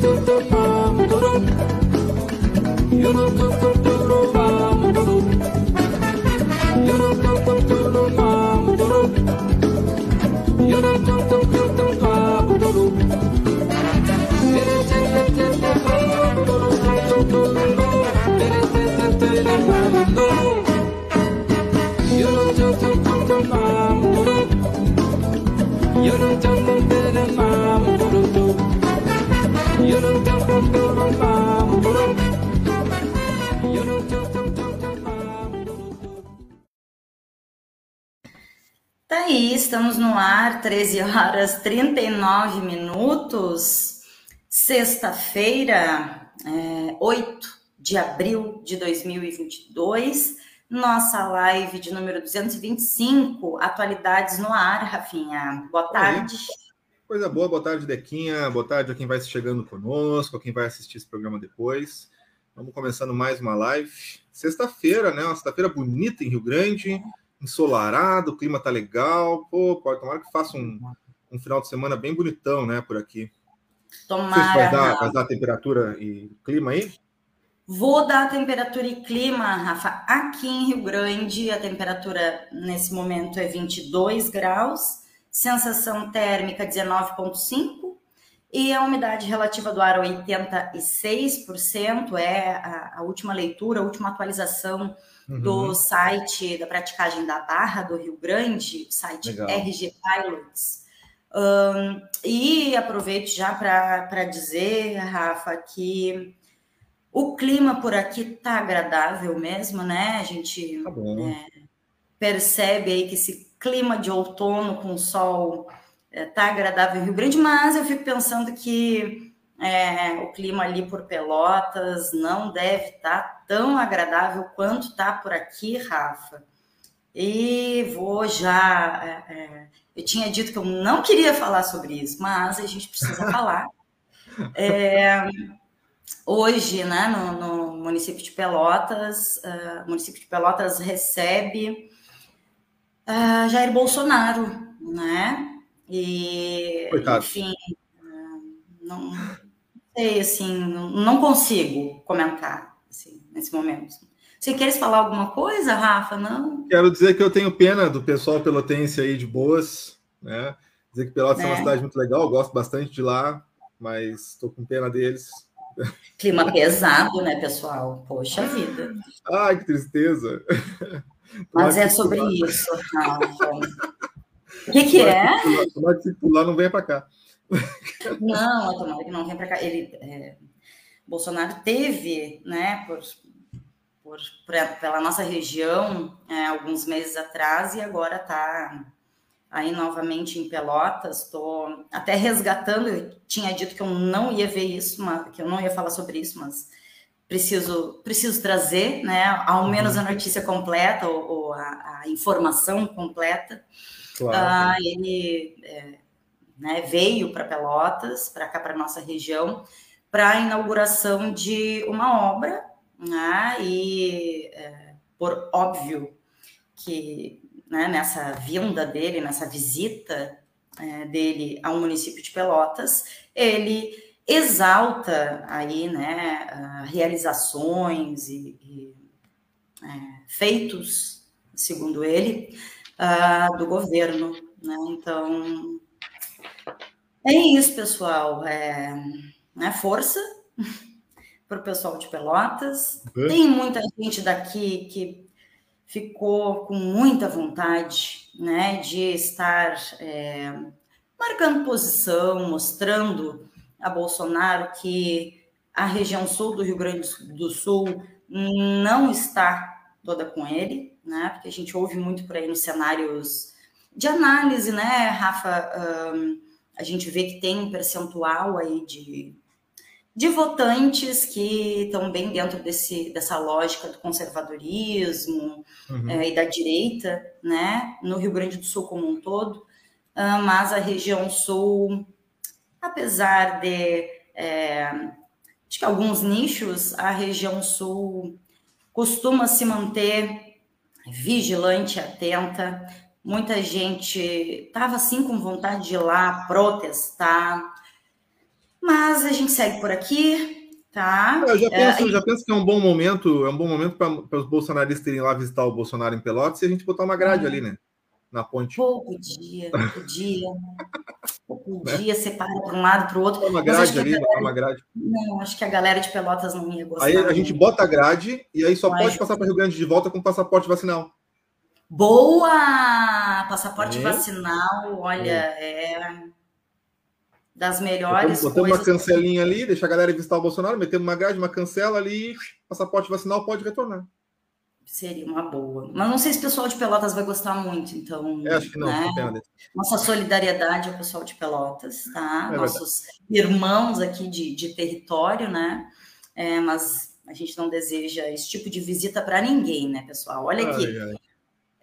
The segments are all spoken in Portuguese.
Tá aí, estamos no ar, 13 horas 39 minutos, sexta-feira, é, 8 de abril de 2022, nossa live de número 225, atualidades no ar, Rafinha. Boa tarde. Coisa boa, boa tarde, Dequinha. Boa tarde a quem vai chegando conosco, a quem vai assistir esse programa depois. Vamos começando mais uma live. Sexta-feira, né? Uma sexta-feira bonita em Rio Grande, ensolarado, o clima tá legal. Pô, pode tomara que faça um, um final de semana bem bonitão, né, por aqui. Tomara. vai dar, vai dar temperatura e clima aí? Vou dar temperatura e clima, Rafa. Aqui em Rio Grande, a temperatura nesse momento é 22 graus, sensação térmica 19,5 e a umidade relativa do ar 86%. É a, a última leitura, a última atualização uhum. do site da praticagem da Barra do Rio Grande, o site Legal. RG Pilots. Um, e aproveito já para dizer, Rafa, que o clima por aqui tá agradável mesmo, né? A gente tá é, percebe aí que esse clima de outono com sol é, tá agradável em Rio Grande, mas eu fico pensando que é, o clima ali por Pelotas não deve estar tá tão agradável quanto tá por aqui, Rafa. E vou já. É, é, eu tinha dito que eu não queria falar sobre isso, mas a gente precisa falar. É, hoje, né, no, no, município de Pelotas, uh, o município de Pelotas recebe uh, Jair Bolsonaro, né? E, Coitado. enfim, uh, não sei, assim, não consigo comentar nesse momento. Você queres falar alguma coisa, Rafa? Não? Quero dizer que eu tenho pena do pessoal pelotense aí de boas, né? Dizer que Pelotas é, é uma cidade muito legal, gosto bastante de lá, mas estou com pena deles Clima pesado, né, pessoal? Poxa vida. Ai, que tristeza. Mas é sobre isso, Rafa. O que, que é? Tomara que pular não venha para cá. Não, tomara que não venha para cá. Ele, é, Bolsonaro teve, né, por, por, por pela nossa região, é, alguns meses atrás, e agora está aí novamente em Pelotas. Estou até resgatando. Eu tinha dito que eu não ia ver isso, mas, que eu não ia falar sobre isso, mas preciso preciso trazer, né? Ao menos a notícia completa ou, ou a, a, informação completa. Claro. Ah, ele é, né, veio para Pelotas, para cá para nossa região, para a inauguração de uma obra, né? E é, por óbvio que né, nessa vinda dele, nessa visita é, dele ao município de Pelotas, ele exalta aí, né, realizações e, e é, feitos, segundo ele, uh, do governo. Né? Então, é isso, pessoal. É, né, força para o pessoal de Pelotas. Uhum. Tem muita gente daqui que ficou com muita vontade né, de estar é, marcando posição, mostrando a Bolsonaro que a região sul do Rio Grande do Sul não está toda com ele, né? Porque a gente ouve muito por aí nos cenários de análise, né, Rafa? Um, a gente vê que tem um percentual aí de de votantes que estão bem dentro desse, dessa lógica do conservadorismo uhum. é, e da direita, né, no Rio Grande do Sul como um todo, uh, mas a região sul, apesar de é, acho que alguns nichos, a região sul costuma se manter vigilante, atenta. Muita gente estava assim com vontade de ir lá protestar, Mas a gente segue por aqui, tá? Eu já penso, é, já penso que é um bom momento, é um bom momento para os bolsonaristas irem lá visitar o Bolsonaro em Pelotas e a gente botar uma grade ali, né? Na ponte. Pô, podia, podia. podia, né? separa para um lado para o outro. Uma grade ali, galera, uma grade. Não, acho que a galera de Pelotas não ia gostar. Aí a gente bota a grade e aí só pode passar para Rio Grande de volta com passaporte vacinal. Boa! Passaporte é. vacinal, olha, é. é das melhores botamos, coisas. uma cancelinha ali, deixa a galera visitar o Bolsonaro, metemos uma grade, uma cancela ali, passaporte vacinal pode retornar. Seria uma boa. Mas não sei se o pessoal de Pelotas vai gostar muito, então. Acho que não, né? não Nossa solidariedade ao pessoal de Pelotas, tá? É Nossos verdade. irmãos aqui de, de território, né? É, mas a gente não deseja esse tipo de visita para ninguém, né, pessoal? Olha aqui. Ai, ai.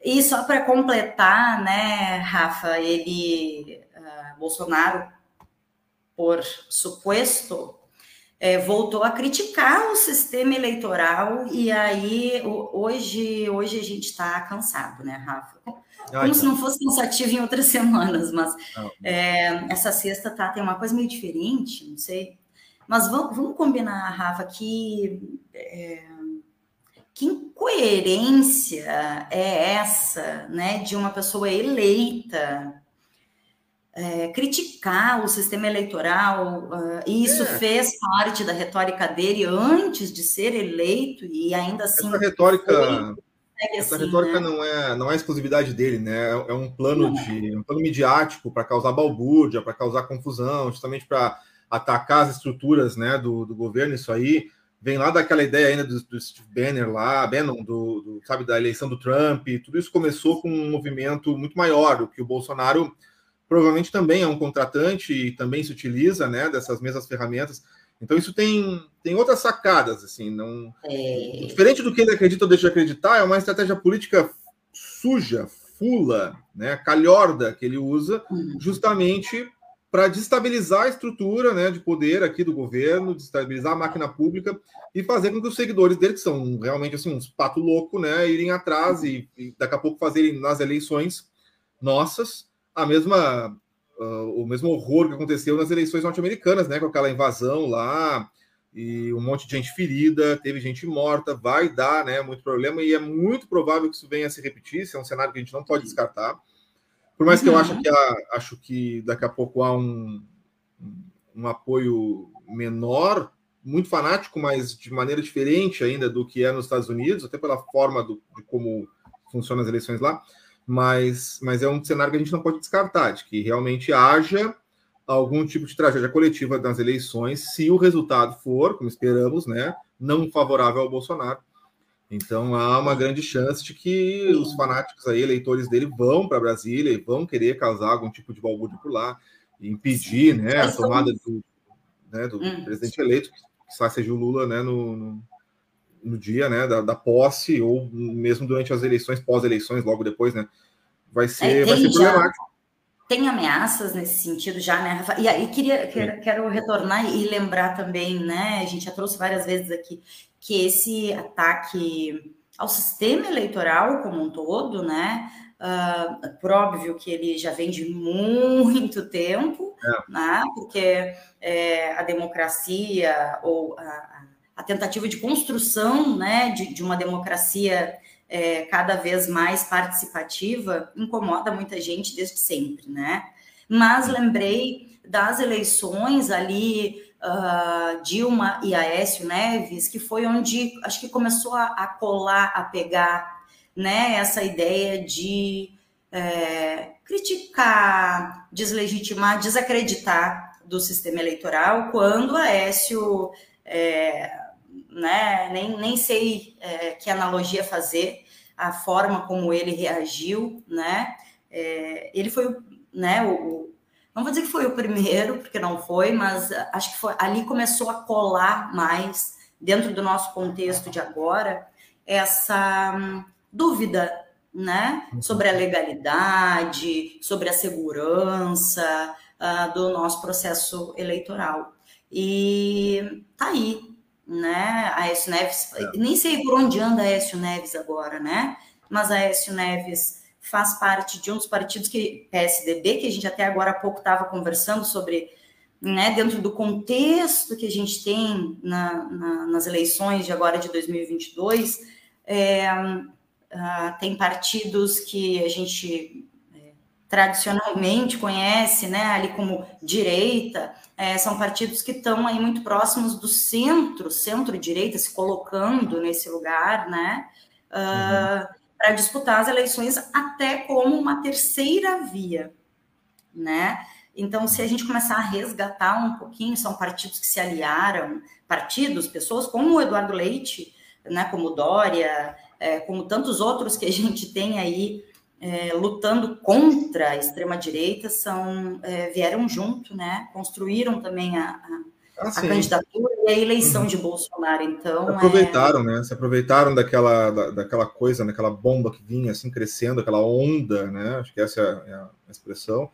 E só para completar, né, Rafa, ele, uh, Bolsonaro, por suposto, é, voltou a criticar o sistema eleitoral e aí hoje, hoje a gente está cansado, né, Rafa? Como se não fosse cansativo em outras semanas, mas é, essa sexta tá, tem uma coisa meio diferente, não sei. Mas vamos, vamos combinar, Rafa, que é, que incoerência é essa, né, de uma pessoa eleita é, criticar o sistema eleitoral, uh, e isso é. fez parte da retórica dele antes de ser eleito, e ainda assim. Essa retórica, essa assim, retórica né? não, é, não é exclusividade dele, né? É um plano, de, um plano midiático para causar balbúrdia, para causar confusão, justamente para atacar as estruturas né, do, do governo, isso aí vem lá daquela ideia ainda do, do Steve Banner lá, Bannon, do, do, sabe, da eleição do Trump, tudo isso começou com um movimento muito maior, do que o Bolsonaro provavelmente também é um contratante e também se utiliza, né, dessas mesmas ferramentas. Então isso tem, tem outras sacadas, assim, não... É... Diferente do que ele acredita ou deixa de acreditar, é uma estratégia política suja, fula, né, calhorda que ele usa, uhum. justamente para destabilizar a estrutura né, de poder aqui do governo, destabilizar a máquina pública e fazer com que os seguidores dele, que são realmente assim, uns pato louco, né, irem atrás e, e daqui a pouco fazerem nas eleições nossas a mesma uh, o mesmo horror que aconteceu nas eleições norte-americanas, né, com aquela invasão lá e um monte de gente ferida, teve gente morta, vai dar, né, muito problema e é muito provável que isso venha a se repetir, isso é um cenário que a gente não pode descartar. Por mais que eu acho uhum. que, há, acho que daqui a pouco há um, um apoio menor, muito fanático, mas de maneira diferente ainda do que é nos Estados Unidos, até pela forma do, de como funcionam as eleições lá. Mas, mas é um cenário que a gente não pode descartar, de que realmente haja algum tipo de tragédia coletiva nas eleições, se o resultado for, como esperamos, né, não favorável ao Bolsonaro. Então há uma grande chance de que os fanáticos aí, eleitores dele, vão para Brasília e vão querer causar algum tipo de balbúrdio por lá e impedir né, a tomada do, né, do hum. presidente eleito, que seja o Lula né, no, no, no dia né, da, da, posse, ou mesmo durante as eleições, pós-eleições, logo depois, né? Vai ser, é, vai ser problemático. Tem ameaças nesse sentido já, né, Rafa? E aí queria, quero, quero retornar e lembrar também, né? A gente já trouxe várias vezes aqui que esse ataque ao sistema eleitoral como um todo, né? Uh, por óbvio que ele já vem de muito tempo, é. né? Porque é, a democracia ou a, a, tentativa de construção, né, de, de uma democracia é, cada vez mais participativa incomoda muita gente desde sempre, né? Mas lembrei das eleições ali uh, Dilma e Aécio Neves, que foi onde acho que começou a, a colar, a pegar né, essa ideia de é, criticar, deslegitimar, desacreditar do sistema eleitoral, quando Aécio, é, né, nem, nem sei é, que analogia fazer, a forma como ele reagiu, né, é, ele foi né, o, não vou dizer que foi o primeiro, porque não foi, mas acho que foi ali começou a colar mais dentro do nosso contexto de agora essa hum, dúvida, né, sobre a legalidade, sobre a segurança uh, do nosso processo eleitoral. E tá aí, né, a Aécio Neves, é. nem sei por onde anda a Aécio Neves agora, né, mas a Aécio Neves faz parte de um dos partidos que PSDB, que a gente até agora há pouco estava conversando sobre né, dentro do contexto que a gente tem na, na, nas eleições de agora de 2022, é, uh, tem partidos que a gente é, tradicionalmente conhece, né, ali como direita, é, são partidos que estão aí muito próximos do centro, centro-direita, se colocando nesse lugar, né, uh, uhum. para disputar as eleições até como uma terceira via, né, então, se a gente começar a resgatar um pouquinho, são partidos que se aliaram, partidos, pessoas como o Eduardo Leite, né, como Dória, é, como tantos outros que a gente tem aí é, lutando contra a extrema-direita, são é, vieram junto, né, construíram também a, a, ah, a candidatura e a eleição uhum. de Bolsonaro. Então, se aproveitaram, né? Se aproveitaram daquela, da, daquela coisa, daquela bomba que vinha assim crescendo, aquela onda, né? Acho que essa é a, é a expressão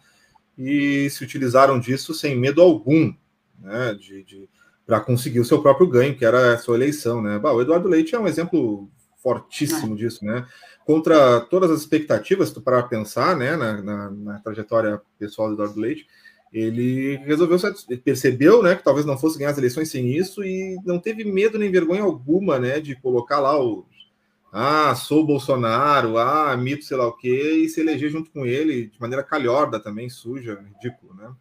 e se utilizaram disso sem medo algum, né, de, de para conseguir o seu próprio ganho, que era a sua eleição, né? Bah, o Eduardo Leite é um exemplo fortíssimo disso, né? Contra todas as expectativas, se tu parar pensar, né, na, na, na, trajetória pessoal do Eduardo Leite, ele resolveu, percebeu, né, que talvez não fosse ganhar as eleições sem isso e não teve medo nem vergonha alguma, né, de colocar lá o ah, sou Bolsonaro, ah, mito sei lá o quê, e se eleger junto com ele de maneira calhorda também, suja, ridículo, né?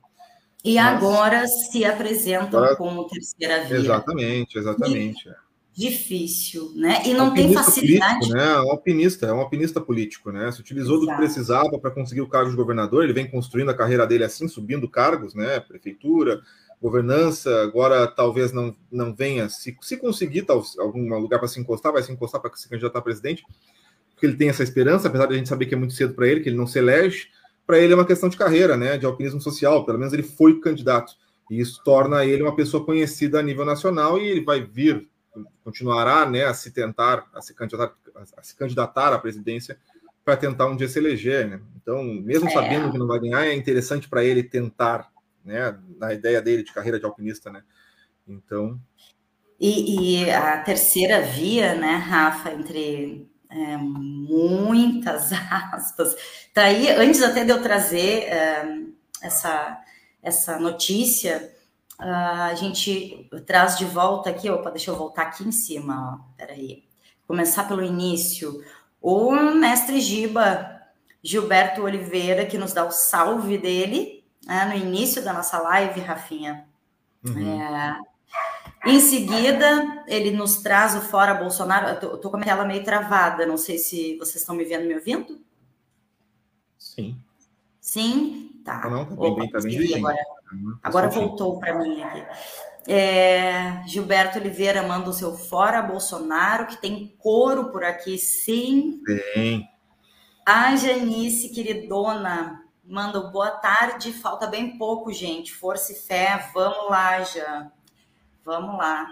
E Mas, agora se apresentam agora, como terceira via. Exatamente, exatamente. E, difícil, né? E não tem facilidade. Político, né? É um alpinista, é um alpinista político, né? Se utilizou Exato. do que precisava para conseguir o cargo de governador, ele vem construindo a carreira dele assim, subindo cargos, né? Prefeitura, governança, agora talvez não, não venha, se, se conseguir tal, algum lugar para se encostar, vai se encostar para se candidatar a presidente, porque ele tem essa esperança, apesar de a gente saber que é muito cedo para ele, que ele não se elege, para ele é uma questão de carreira, né, de alpinismo social, pelo menos ele foi candidato, e isso torna ele uma pessoa conhecida a nível nacional e ele vai vir, continuará, né, a se tentar, a se candidatar, a se candidatar à presidência para tentar um dia se eleger, né? Então, mesmo é. sabendo que não vai ganhar, é interessante para ele tentar né, na ideia dele de carreira de alpinista, né? Então. E, e a terceira via, né, Rafa, entre é, muitas aspas, tá aí, antes até de eu trazer é, essa, essa notícia, a gente traz de volta aqui, opa, deixa eu voltar aqui em cima, ó, peraí, começar pelo início, o mestre Giba, Gilberto Oliveira, que nos dá o salve dele, né, no início da nossa live, Rafinha. Uhum. É, em seguida, ele nos traz o Fora Bolsonaro. Eu tô, tô com a tela meio travada, não sei se vocês estão me vendo, me ouvindo? Sim. Sim? Tá. Não, tá bem, Opa, bem, tá agora, uhum, agora voltou para mim aqui. É, Gilberto Oliveira manda o seu Fora Bolsonaro, que tem couro por aqui, sim. Tem. A Janice, queridona, Mandou boa tarde, falta bem pouco, gente. Força e fé, vamos lá, já. Vamos lá.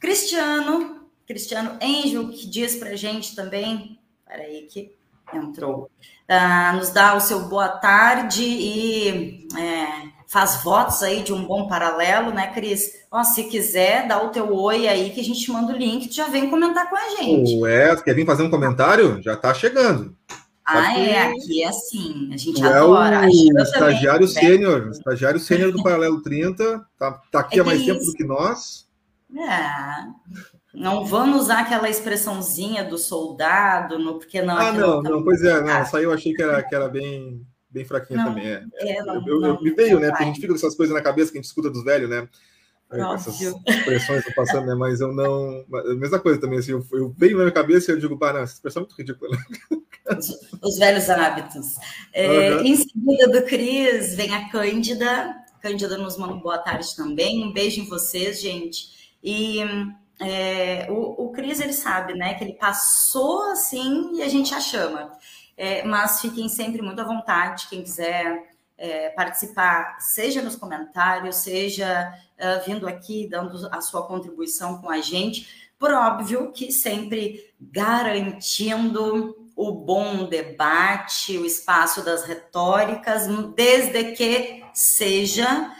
Cristiano, Cristiano Angel, que diz pra gente também. Peraí, que entrou. Uh, nos dá o seu boa tarde e é, faz votos aí de um bom paralelo, né, Cris? Ó, se quiser, dá o teu oi aí que a gente manda o link, tu já vem comentar com a gente. Ué, quer vir fazer um comentário? Já tá chegando. Ah, é, aqui é assim, a gente adora. É o estagiário sênior, estagiário sênior do Paralelo 30, tá, tá aqui é há mais isso. tempo do que nós. É, não vamos usar aquela expressãozinha do soldado, no, porque não... Ah, não, tá não, pois é, não, essa aí eu achei que era, que era bem, bem fraquinha não, também. É, é, não, eu, eu, eu, me veio, né, porque a gente fica com essas coisas na cabeça que a gente escuta dos velhos, né? essas expressões estão passando, né? Mas eu não. A mesma coisa também, assim, eu, eu veio na minha cabeça e eu digo, pá, não, essa expressão é muito ridícula. Os, os velhos hábitos. É, uhum. Em seguida do Cris, vem a Cândida. Cândida nos manda boa tarde também. Um beijo em vocês, gente. E é, o, o Cris, ele sabe, né? Que ele passou assim e a gente já chama. É, mas fiquem sempre muito à vontade, quem quiser é, participar, seja nos comentários, seja uh, vindo aqui dando a sua contribuição com a gente, por óbvio que sempre garantindo o bom debate, o espaço das retóricas, desde que seja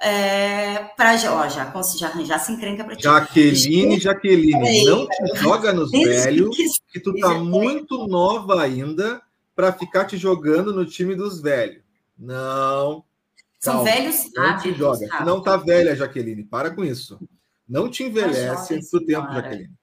é, para já, já, já, já se encrenca para ti. Jaqueline, Jaqueline, não te joga nos velhos, que, tu tá muito nova ainda para ficar te jogando no time dos velhos. Não. São Calma, velhos não hábitos. Te joga. Não tá velha, Jaqueline. Para com isso. Não te envelhece antes do tempo, Jaqueline.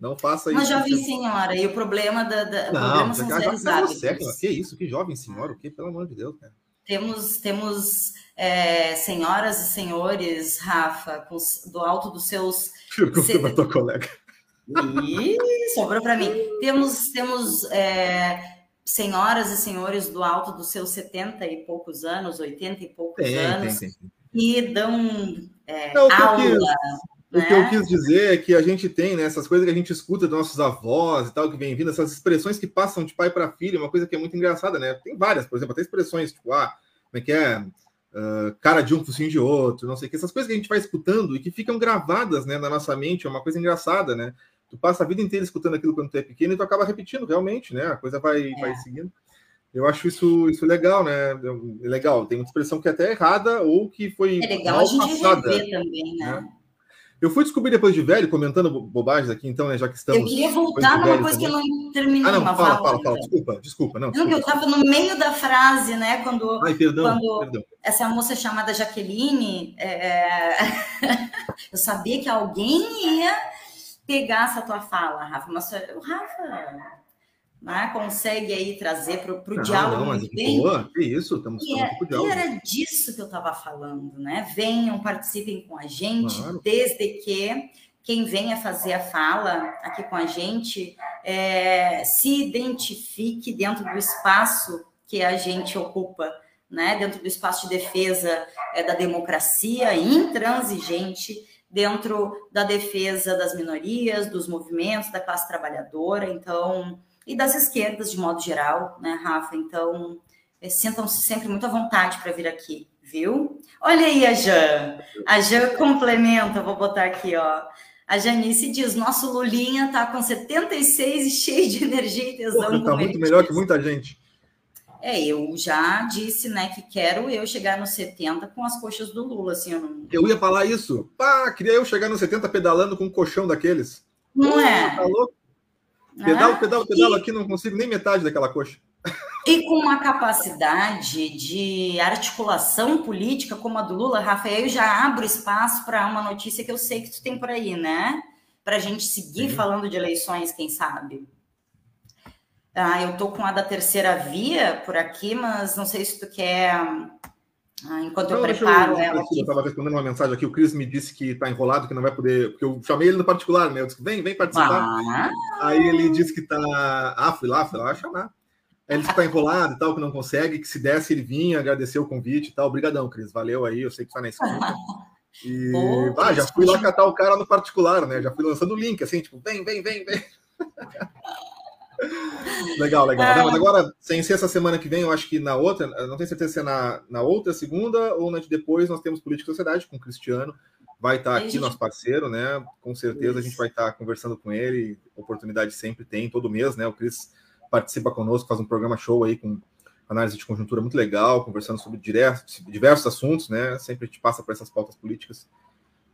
Não faça isso. Uma jovem senhora, e o problema da. da não, problema são os velhos hábitos. que isso? Que jovem senhora? O que? Pelo amor de Deus, cara. Temos, temos é, senhoras e senhores, Rafa, com, do alto dos seus. Juro que tua colega. Ih, sobrou para mim. Temos, temos é, senhoras e senhores do alto dos seus 70 e poucos anos, 80 e poucos tem, anos, tem, tem, que dão é, Não, aula. O que eu né? quis dizer é que a gente tem né, essas coisas que a gente escuta dos nossos avós e tal, que vem vindo, essas expressões que passam de pai para filho, uma coisa que é muito engraçada, né? Tem várias, por exemplo, até expressões tipo, ah, como é que é? Uh, cara de um, focinho de outro, não sei o que, essas coisas que a gente vai escutando e que ficam gravadas né, na nossa mente, é uma coisa engraçada, né? Tu passa a vida inteira escutando aquilo quando tu é pequeno e tu acaba repetindo realmente, né? A coisa vai, é. vai seguindo. Eu acho isso, isso legal, né? É legal. Tem uma expressão que é até errada ou que foi. É legal a gente passada, rever também, né? né? Eu fui descobrir depois de velho, comentando bobagens aqui, então, né, já que estamos. Eu queria voltar numa coisa também. que eu não terminei. Ah, não, fala, fala, fala, fala, desculpa, desculpa. Não, não desculpa. eu estava no meio da frase, né, quando, Ai, perdão, quando perdão. essa moça chamada Jaqueline, é... eu sabia que alguém ia pegar essa tua fala, Rafa, mas o Rafa né, consegue aí trazer para o diálogo não, bem. Boa, que isso, estamos e, é, e era disso que eu estava falando, né? Venham, participem com a gente, claro. desde que quem venha fazer a fala aqui com a gente é, se identifique dentro do espaço que a gente ocupa, né? Dentro do espaço de defesa é, da democracia intransigente, dentro da defesa das minorias, dos movimentos, da classe trabalhadora. Então, e das esquerdas de modo geral, né, Rafa? Então, é, sintam-se sempre muito à vontade para vir aqui, viu? Olha aí a Jan. A Jan complementa, vou botar aqui, ó. A Janice diz: nosso Lulinha tá com 76 e cheio de energia e tesão. Porra, tá muito melhor que muita gente. É, eu já disse, né, que quero eu chegar nos 70 com as coxas do Lula, assim, eu não... Eu ia falar isso. Pá, queria eu chegar nos 70 pedalando com um colchão daqueles. Não é? Tá louco? Pedalo, pedalo, pedalo, e... aqui não consigo nem metade daquela coxa. E com uma capacidade de articulação política como a do Lula, Rafael, eu já abro espaço para uma notícia que eu sei que tu tem por aí, né? Para a gente seguir Sim. falando de eleições, quem sabe. Ah, eu tô com a da terceira via por aqui, mas não sei se tu quer ah, enquanto eu preparo eu, ela. Eu estava respondendo uma mensagem aqui, o Cris me disse que está enrolado, que não vai poder. Porque eu chamei ele no particular, né? Eu disse: vem, vem participar. Ah. Aí ele disse que está. Ah, fui lá, fui lá chamar. Aí ele disse que está enrolado e tal, que não consegue, que se desse ele vinha, agradecer o convite e tal. Obrigadão, Cris. Valeu aí, eu sei que está na escuta. E Pô, ah, já fui lá catar o cara no particular, né? Já fui lançando o link, assim, tipo, vem, vem, vem, vem. legal, legal. Não, mas agora, sem ser essa semana que vem, eu acho que na outra, não tenho certeza se é na, na outra segunda ou na de depois, nós temos Política e Sociedade com o Cristiano. Vai estar aqui, gente... nosso parceiro, né? Com certeza Isso. a gente vai estar conversando com ele. Oportunidade sempre tem, todo mês, né? O Cris participa conosco, faz um programa show aí com análise de conjuntura muito legal, conversando sobre diversos, diversos assuntos, né? Sempre a gente passa por essas pautas políticas.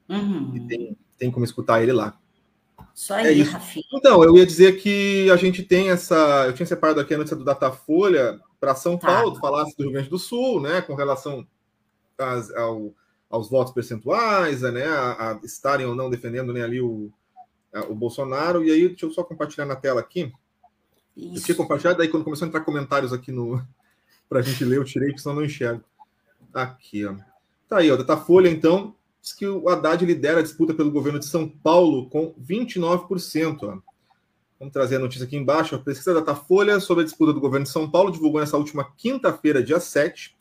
Uhum. E tem, tem como escutar ele lá. Só é aí, é Rafinha. Então, eu ia dizer que a gente tem essa. Eu tinha separado aqui a notícia do Datafolha para São tá. Paulo, falasse do Rio Grande do Sul, né, com relação às, ao, aos votos percentuais, né, a, a, estarem ou não defendendo né, ali o, a, o Bolsonaro. E aí, deixa eu só compartilhar na tela aqui. Isso. Eu tinha compartilhado, daí quando começou a entrar comentários aqui no para a gente ler, eu tirei, porque senão eu não enxergo. Aqui, ó. Tá aí, ó, Datafolha, então diz que o Haddad lidera a disputa pelo governo de São Paulo com 29%. Ó. Vamos trazer a notícia aqui embaixo. A pesquisa da Datafolha sobre a disputa do governo de São Paulo divulgou nessa última quinta-feira, dia 7,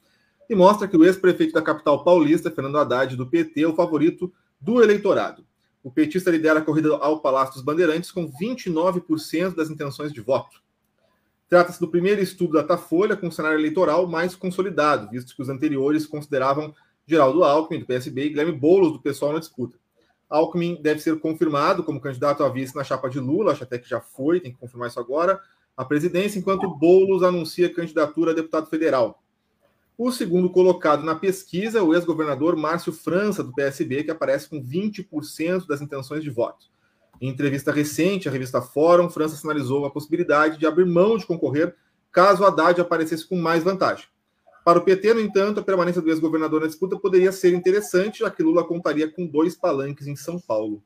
e mostra que o ex-prefeito da capital paulista, Fernando Haddad, do PT, é o favorito do eleitorado. O petista lidera a corrida ao Palácio dos Bandeirantes com 29% das intenções de voto. Trata-se do primeiro estudo da Datafolha com um cenário eleitoral mais consolidado, visto que os anteriores consideravam Geraldo Alckmin, do PSB, e Guilherme Boulos, do pessoal na disputa. Alckmin deve ser confirmado como candidato a vice na chapa de Lula, acho até que já foi, tem que confirmar isso agora, a presidência, enquanto Boulos anuncia candidatura a deputado federal. O segundo colocado na pesquisa é o ex-governador Márcio França, do PSB, que aparece com 20% das intenções de voto. Em entrevista recente à revista Fórum, França sinalizou a possibilidade de abrir mão de concorrer caso Haddad aparecesse com mais vantagem. Para o PT, no entanto, a permanência do ex-governador na disputa poderia ser interessante, já que Lula contaria com dois palanques em São Paulo.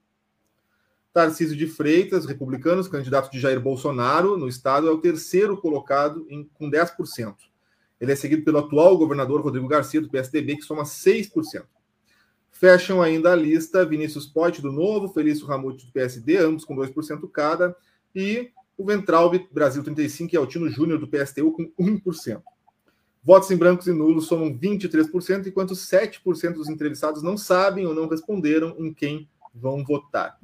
Tarcísio de Freitas, republicanos, candidato de Jair Bolsonaro no estado, é o terceiro colocado em, com 10%. Ele é seguido pelo atual governador Rodrigo Garcia, do PSDB, que soma 6%. Fecham ainda a lista Vinícius Poit, do Novo, Felício Ramute, do PSD, ambos com 2% cada, e o Ventralbe, Brasil 35, e Altino Júnior, do PSTU, com 1%. Votos em brancos e nulos somam 23%, enquanto 7% dos entrevistados não sabem ou não responderam em quem vão votar.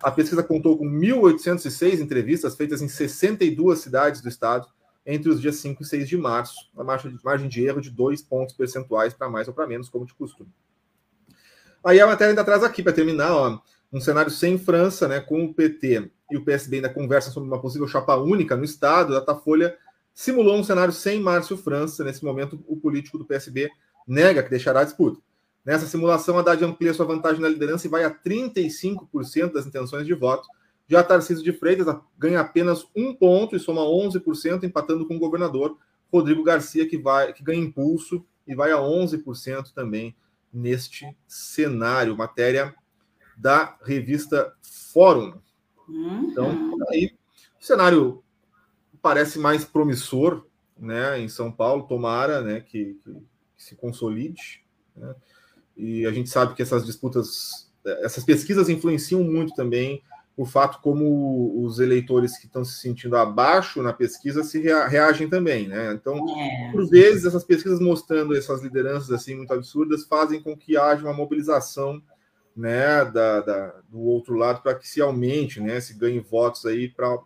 A pesquisa contou com 1.806 entrevistas feitas em 62 cidades do estado entre os dias 5 e 6 de março, uma margem de erro de dois pontos percentuais para mais ou para menos, como de costume. Aí a matéria ainda traz aqui, para terminar, ó, um cenário sem França, né, com o PT e o PSB ainda conversam sobre uma possível chapa única no estado. A Datafolha simulou um cenário sem Márcio França. Nesse momento, o político do PSB nega que deixará a disputa. Nessa simulação, Haddad amplia sua vantagem na liderança e vai a 35% das intenções de voto. Já Tarcísio de Freitas ganha apenas um ponto e soma 11%, empatando com o governador Rodrigo Garcia, que, vai, que ganha impulso e vai a 11% também neste cenário. Matéria da revista Fórum. Uhum. Então, aí, o cenário parece mais promissor né, em São Paulo, tomara né, que, que, que se consolide. Né? E a gente sabe que essas disputas, essas pesquisas influenciam muito também o fato como os eleitores que estão se sentindo abaixo na pesquisa se reagem também, né? Então, é. por vezes, essas pesquisas mostrando essas lideranças assim muito absurdas fazem com que haja uma mobilização, né, da, da do outro lado para que se aumente, né, se ganhe votos aí para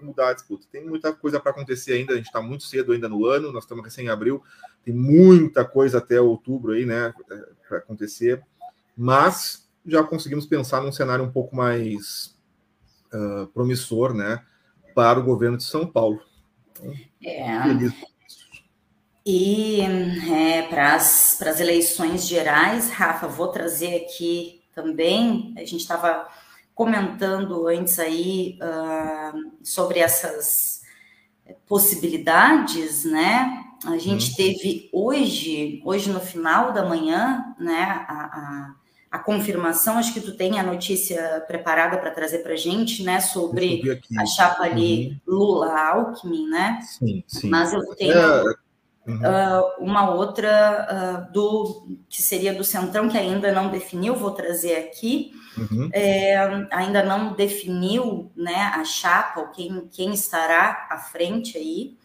mudar a disputa. Tem muita coisa para acontecer ainda, a gente está muito cedo ainda no ano, nós estamos recém em abril, tem muita coisa até outubro aí, né, para acontecer, mas já conseguimos pensar num cenário um pouco mais uh, promissor, né, para o governo de São Paulo. Então, é. Feliz. E é, para as eleições gerais, Rafa, vou trazer aqui também, a gente estava comentando antes aí uh, sobre essas possibilidades, né? A gente uhum. teve hoje, hoje no final da manhã, né, a, a, a, confirmação, acho que tu tem a notícia preparada para trazer para a gente, né, sobre a chapa ali uhum. Lula-Alckmin, né? Sim, sim. Mas eu tenho é... uhum. uh, uma outra uh, do que seria do Centrão, que ainda não definiu, vou trazer aqui, Uhum. É, ainda não definiu né, a chapa, ou quem, quem estará à frente aí.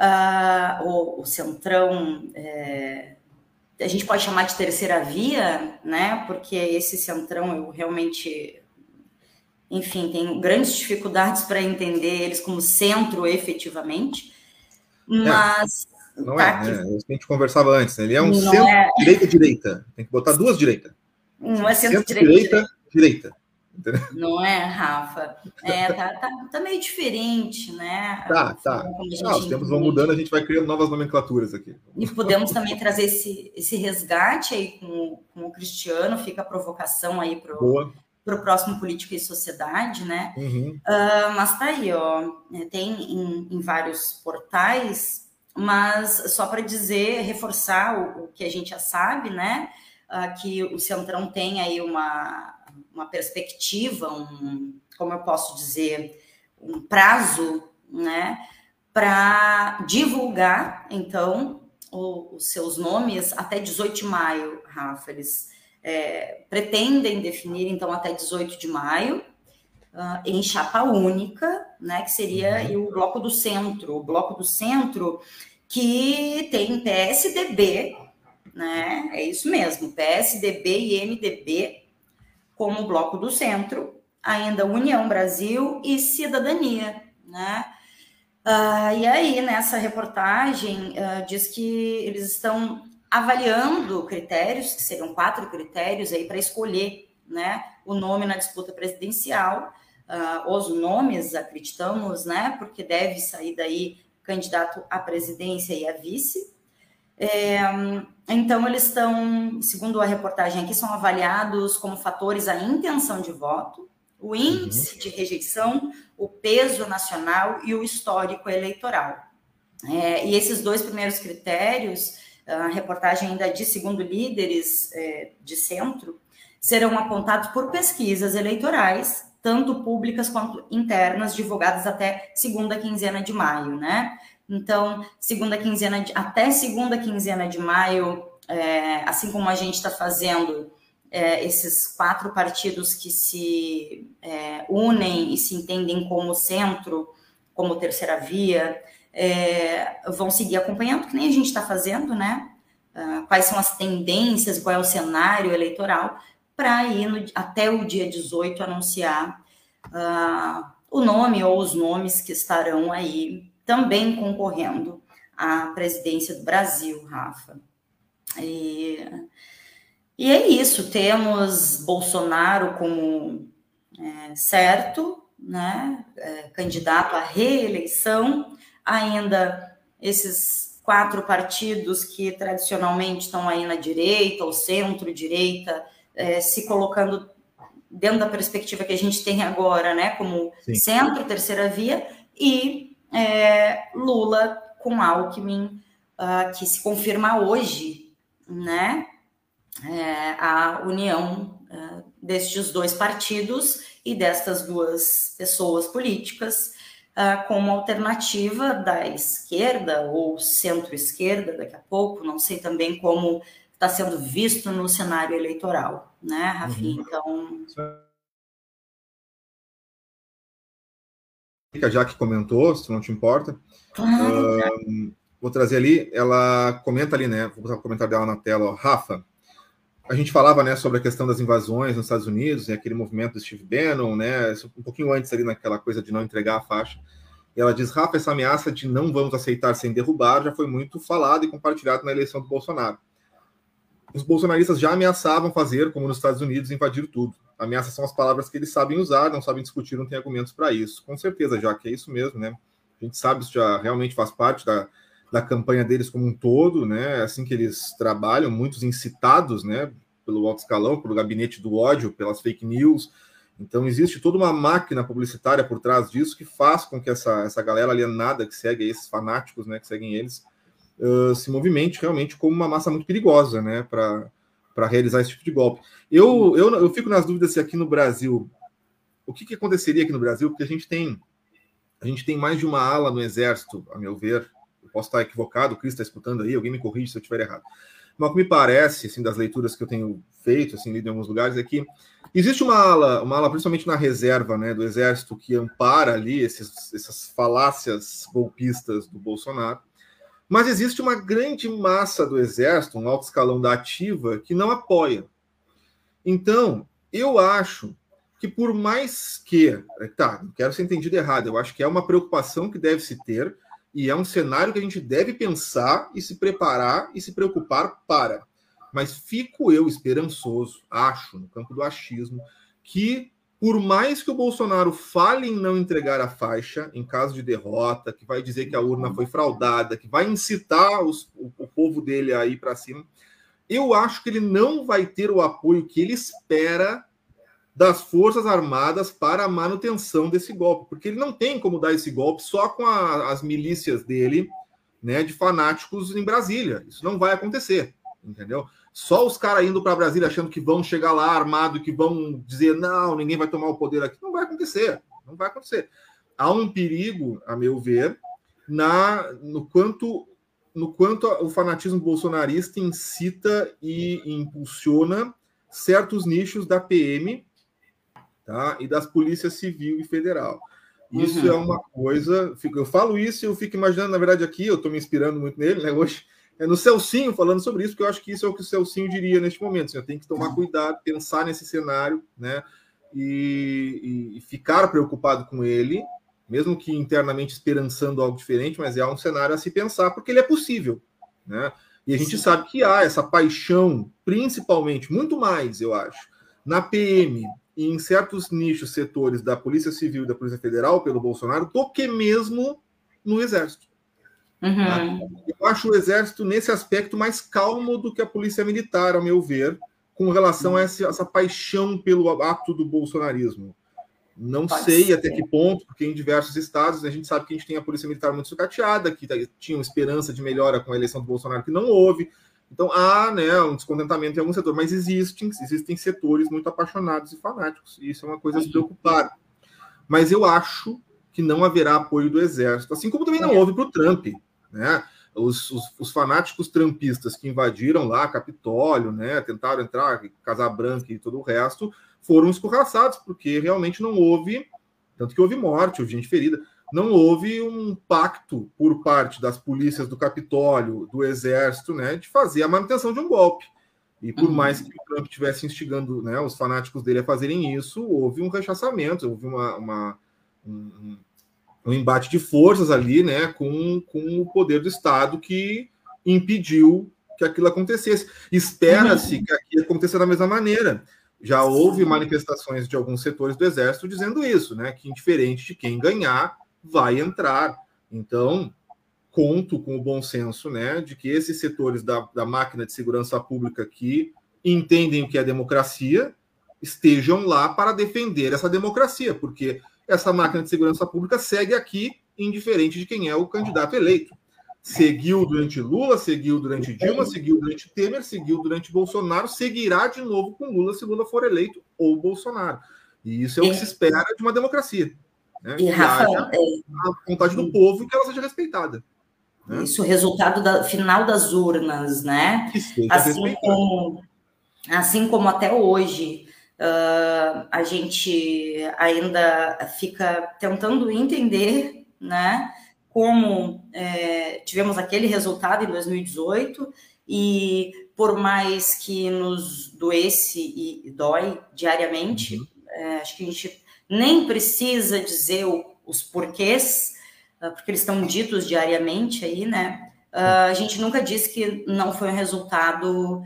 Uh, o, o, Centrão, é, a gente pode chamar de terceira via, né? Porque esse Centrão eu realmente, enfim, tenho grandes dificuldades para entender eles como centro efetivamente. É, mas. É, não tá é, né? a gente conversava antes, né? ele é um centro-direita-direita. É... Tem que botar duas direitas. Não é centro-direita direita. Não é, Rafa? É, tá, tá, tá, meio diferente, né? Tá, tá. Ah, os tempos vão mudando, a gente vai criando novas nomenclaturas aqui. E podemos também trazer esse, esse resgate aí com, com o Cristiano, fica a provocação aí para o próximo Política e Sociedade, né? Uhum. Uh, mas tá aí, ó, é, tem em, em vários portais, mas só para dizer, reforçar o, o, que a gente já sabe, né? Uh, que o Centrão tem aí uma uma perspectiva, um, como eu posso dizer, um prazo, né, para divulgar, então, o, os seus nomes até 18 de maio, Rafa. Eles é, pretendem definir, então, até 18 de maio, uh, em chapa única, né, que seria uhum. o Bloco do Centro. O Bloco do Centro que tem PSDB, né, é isso mesmo, PSDB e MDB como Bloco do Centro, ainda União Brasil e Cidadania, né? Uh, e aí, nessa reportagem, uh, diz que eles estão avaliando critérios, que seriam quatro critérios aí para escolher né, o nome na disputa presidencial. Uh, os nomes, acreditamos, né, porque deve sair daí candidato à presidência e a vice. É, então, eles estão, segundo a reportagem aqui, são avaliados como fatores a intenção de voto, o índice uhum. de rejeição, o peso nacional e o histórico eleitoral. É, e esses dois primeiros critérios a reportagem ainda de segundo líderes é, de centro, serão apontados por pesquisas eleitorais, tanto públicas quanto internas, divulgadas até segunda quinzena de maio, né? Então, segunda quinzena de, até segunda quinzena de maio, é, assim como a gente está fazendo é, esses quatro partidos que se é, unem e se entendem como centro, como terceira via, é, vão seguir acompanhando, que nem a gente está fazendo, né? Uh, quais são as tendências, qual é o cenário eleitoral, para ir no, até o dia 18 anunciar uh, o nome ou os nomes que estarão aí também concorrendo à presidência do Brasil, Rafa. E, e é isso, temos Bolsonaro como é, certo, né, é, candidato à reeleição, ainda esses quatro partidos que tradicionalmente estão aí na direita ou centro-direita, é, se colocando dentro da perspectiva que a gente tem agora, né, como Sim. centro, terceira via, e é, Lula com Alckmin, uh, que se confirma hoje, né, é, a união uh, destes dois partidos e destas duas pessoas políticas uh, como alternativa da esquerda ou centro-esquerda daqui a pouco, não sei também como está sendo visto no cenário eleitoral, né, Rafinha? Uhum. Então. já que comentou, se não te importa. Claro. Uh, vou trazer ali, ela comenta ali, né? Vou botar o comentário dela na tela, ó, Rafa. A gente falava, né, sobre a questão das invasões nos Estados Unidos, e aquele movimento do Steve Bannon, né, um pouquinho antes ali naquela coisa de não entregar a faixa. E ela diz, Rafa, essa ameaça de não vamos aceitar sem derrubar já foi muito falada e compartilhada na eleição do Bolsonaro. Os bolsonaristas já ameaçavam fazer, como nos Estados Unidos, invadir tudo. Ameaças são as palavras que eles sabem usar, não sabem discutir, não têm argumentos para isso. Com certeza, já que é isso mesmo, né? A gente sabe isso já realmente faz parte da, da campanha deles como um todo, né? É assim que eles trabalham, muitos incitados, né? Pelo alto escalão, pelo gabinete do ódio, pelas fake news. Então, existe toda uma máquina publicitária por trás disso que faz com que essa, essa galera alienada que segue esses fanáticos, né? Que seguem eles, se movimente realmente como uma massa muito perigosa, né? Para para realizar esse tipo de golpe. Eu, eu, eu fico nas dúvidas se aqui no Brasil, o que, que aconteceria aqui no Brasil, porque a gente tem a gente tem mais de uma ala no Exército, a meu ver. Eu posso estar equivocado, o Cris está escutando aí, alguém me corrige se eu estiver errado. Mas o que me parece, assim, das leituras que eu tenho feito, assim, lido em alguns lugares, é que existe uma ala, uma ala principalmente na reserva, né, do Exército, que ampara ali esses, essas falácias golpistas do Bolsonaro. Mas existe uma grande massa do Exército, um alto escalão da ativa, que não apoia. Então, eu acho que por mais que. Tá, não quero ser entendido errado, eu acho que é uma preocupação que deve se ter e é um cenário que a gente deve pensar e se preparar e se preocupar para. Mas fico eu esperançoso, acho, no campo do achismo, que por mais que o Bolsonaro fale em não entregar a faixa em caso de derrota, que vai dizer que a urna foi fraudada, que vai incitar os, o, o povo dele a ir para cima, eu acho que ele não vai ter o apoio que ele espera das Forças Armadas para a manutenção desse golpe, porque ele não tem como dar esse golpe só com a, as milícias dele, né, de fanáticos em Brasília. Isso não vai acontecer, entendeu? Só os caras indo para Brasília achando que vão chegar lá armado que vão dizer não, ninguém vai tomar o poder aqui. Não vai acontecer. Não vai acontecer. Há um perigo, a meu ver, na no quanto no quanto o fanatismo bolsonarista incita e impulsiona certos nichos da PM tá? e das polícias civil e federal. Isso uhum. é uma coisa. Eu falo isso e eu fico imaginando, na verdade, aqui, eu estou me inspirando muito nele, né? Hoje, é no Celcinho falando sobre isso, porque eu acho que isso é o que o Celcinho diria neste momento. Assim, tem que tomar cuidado, pensar nesse cenário, né? E, e, ficar preocupado com ele, mesmo que internamente esperançando algo diferente, mas é um cenário a se pensar, porque ele é possível, né? E a gente Sim. sabe que há essa paixão, principalmente, muito mais, eu acho, na PM e em certos nichos, setores da Polícia Civil e da Polícia Federal pelo Bolsonaro, do que mesmo no Exército. Uhum. Tá? Eu acho o exército, nesse aspecto, mais calmo do que a polícia militar, ao meu ver, com relação a essa, essa paixão pelo ato do bolsonarismo. Não Pode sei ser. até que ponto, porque em diversos estados a gente sabe que a gente tem a polícia militar muito sucateada, que tinha esperança de melhora com a eleição do Bolsonaro que não houve. Então há né, um descontentamento em algum setor, mas existem, existem setores muito apaixonados e fanáticos, e isso é uma coisa a se preocupar. Mas eu acho que não haverá apoio do Exército, assim como também não houve para o Trump. Né? Os, os, os, fanáticos trumpistas que invadiram lá Capitólio, né, tentaram entrar, Casa Branca e todo o resto, foram escorraçados, porque realmente não houve, tanto que houve morte, houve gente ferida, não houve um pacto por parte das polícias do Capitólio, do Exército, né, de fazer a manutenção de um golpe. E por uhum. mais que o Trump estivesse instigando né, os fanáticos dele a fazerem isso, houve um rechaçamento, houve uma, uma um, um, embate de forças ali né, com, com o poder do Estado que impediu que aquilo acontecesse. Espera-se uhum. que aqui aconteça da mesma maneira. Já houve manifestações de alguns setores do Exército dizendo isso, né? Que indiferente de quem ganhar, vai entrar. Então, conto com o bom senso, né, de que esses setores da, da máquina de segurança pública que entendem o que é democracia estejam lá para defender essa democracia, porque essa máquina de segurança pública segue aqui, indiferente de quem é o candidato eleito. Seguiu durante Lula, seguiu durante Dilma, seguiu durante Temer, seguiu durante Bolsonaro, seguirá de novo com Lula se Lula for eleito ou Bolsonaro. E isso é o que se espera de uma democracia. Né? E, Rafa, é... a vontade do povo que ela seja respeitada. Né? Isso, o resultado da, final das urnas, né? Assim como, assim como até hoje uh, a gente ainda fica tentando entender, né? Como é, tivemos aquele resultado em 2018 e por mais que nos doesse e dói diariamente, uhum. é, acho que a gente nem precisa dizer o, os porquês, uh, porque eles estão ditos diariamente aí, né? Uh, a gente nunca disse que não foi um resultado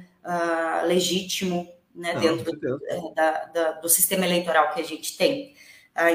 legítimo né, não, dentro do, é, da, da, do sistema eleitoral que a gente tem.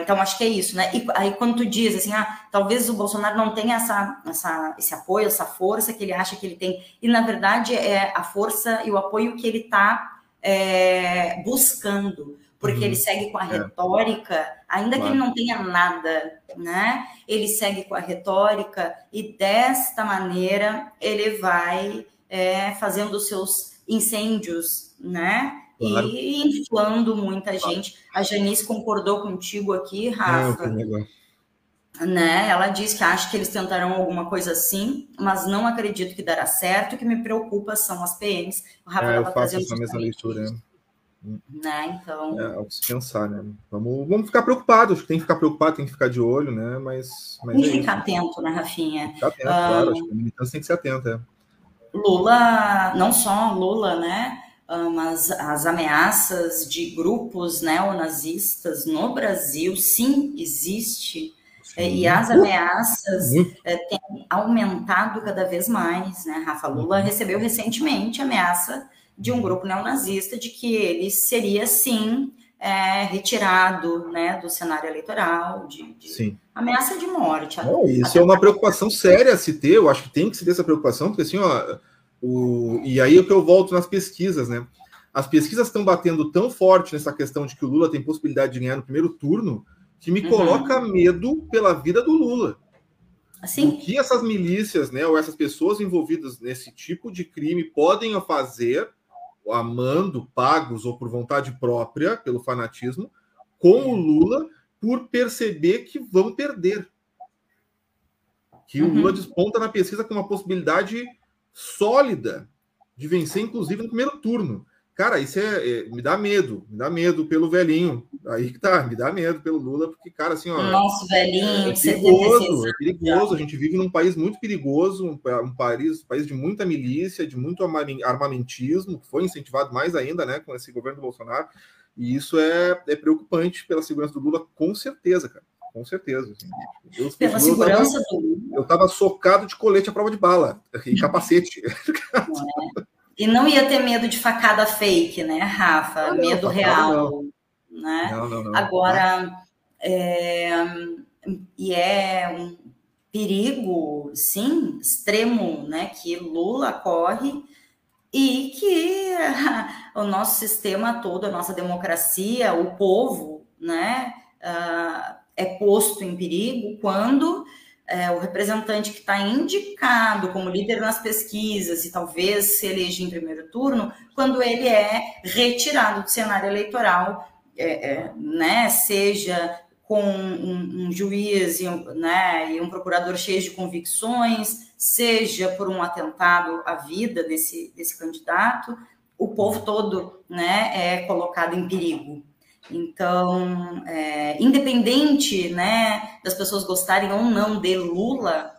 então, acho que é isso, né? E aí, quando tu diz assim, ah, talvez o Bolsonaro não tenha essa, essa, esse apoio, essa força que ele acha que ele tem, e na verdade é a força e o apoio que ele está é, buscando porque uhum. ele segue com a é. retórica, ainda claro. que ele não tenha nada, né? Ele segue com a retórica e desta maneira ele vai é, fazendo os seus incêndios, né? Claro. E inflando muita gente. A Janice concordou contigo aqui, Rafa. É, né? Ela diz que acha que eles tentarão alguma coisa assim, mas não acredito que dará certo. O que me preocupa são as PMs. O Rafa é, eu faço essa mesma leitura. Né? Né? Então. É algo se pensar, né? Vamos, vamos ficar preocupados, tem que ficar preocupado, tem que ficar de olho, né? Mas. mas tem que é ficar atento, né, Rafinha? Ficar atento, um, claro, acho que a militância tem que ser atenta. É. Lula, não só Lula, né? Mas as ameaças de grupos neonazistas no Brasil, sim, existe. Sim. E as ameaças é, têm aumentado cada vez mais, né? Rafa Lula uhum. recebeu recentemente ameaça de um grupo neonazista de que ele seria, sim, é, retirado né, do cenário eleitoral, de, de ameaça de morte. Não, isso é uma preocupação séria a se ter, eu acho que tem que se ter essa preocupação, porque assim, ó, o, e aí é que eu volto nas pesquisas, né? As pesquisas estão batendo tão forte nessa questão de que o Lula tem possibilidade de ganhar no primeiro turno, que me uhum. coloca medo pela vida do Lula. Assim? O que essas milícias, né, ou essas pessoas envolvidas nesse tipo de crime podem fazer amando, pagos ou por vontade própria, pelo fanatismo, com o Lula por perceber que vão perder. Que uhum. o Lula desponta na pesquisa com uma possibilidade sólida de vencer, inclusive, no primeiro turno. Cara, isso é, é, me dá medo, me dá medo pelo velhinho. Aí que tá, me dá medo pelo Lula, porque, cara, assim, ó. Nosso velhinho, é perigoso, é perigoso. A gente vive num país muito perigoso, um, um país, um país de muita milícia, de muito armamentismo, que foi incentivado mais ainda, né, com esse governo do Bolsonaro. E isso é, é preocupante pela segurança do Lula, com certeza, cara. Com certeza. Assim. Eu, Pela segurança tava, do. Eu tava socado de colete à prova de bala e capacete. É. E não ia ter medo de facada fake, né, Rafa? Ah, não, medo real. Não. Né? Não. Agora, é, e é um perigo, sim, extremo, né, que Lula corre e que o nosso sistema todo, a nossa democracia, o povo, né, uh, é posto em perigo quando é, o representante que está indicado como líder nas pesquisas e talvez se eleja em primeiro turno, quando ele é retirado do cenário eleitoral, é, é, né, seja com um, um juiz e um, né, e um procurador cheios de convicções, seja por um atentado à vida desse, desse candidato, o povo todo né, é colocado em perigo. Então, é, independente né, das pessoas gostarem ou não de Lula,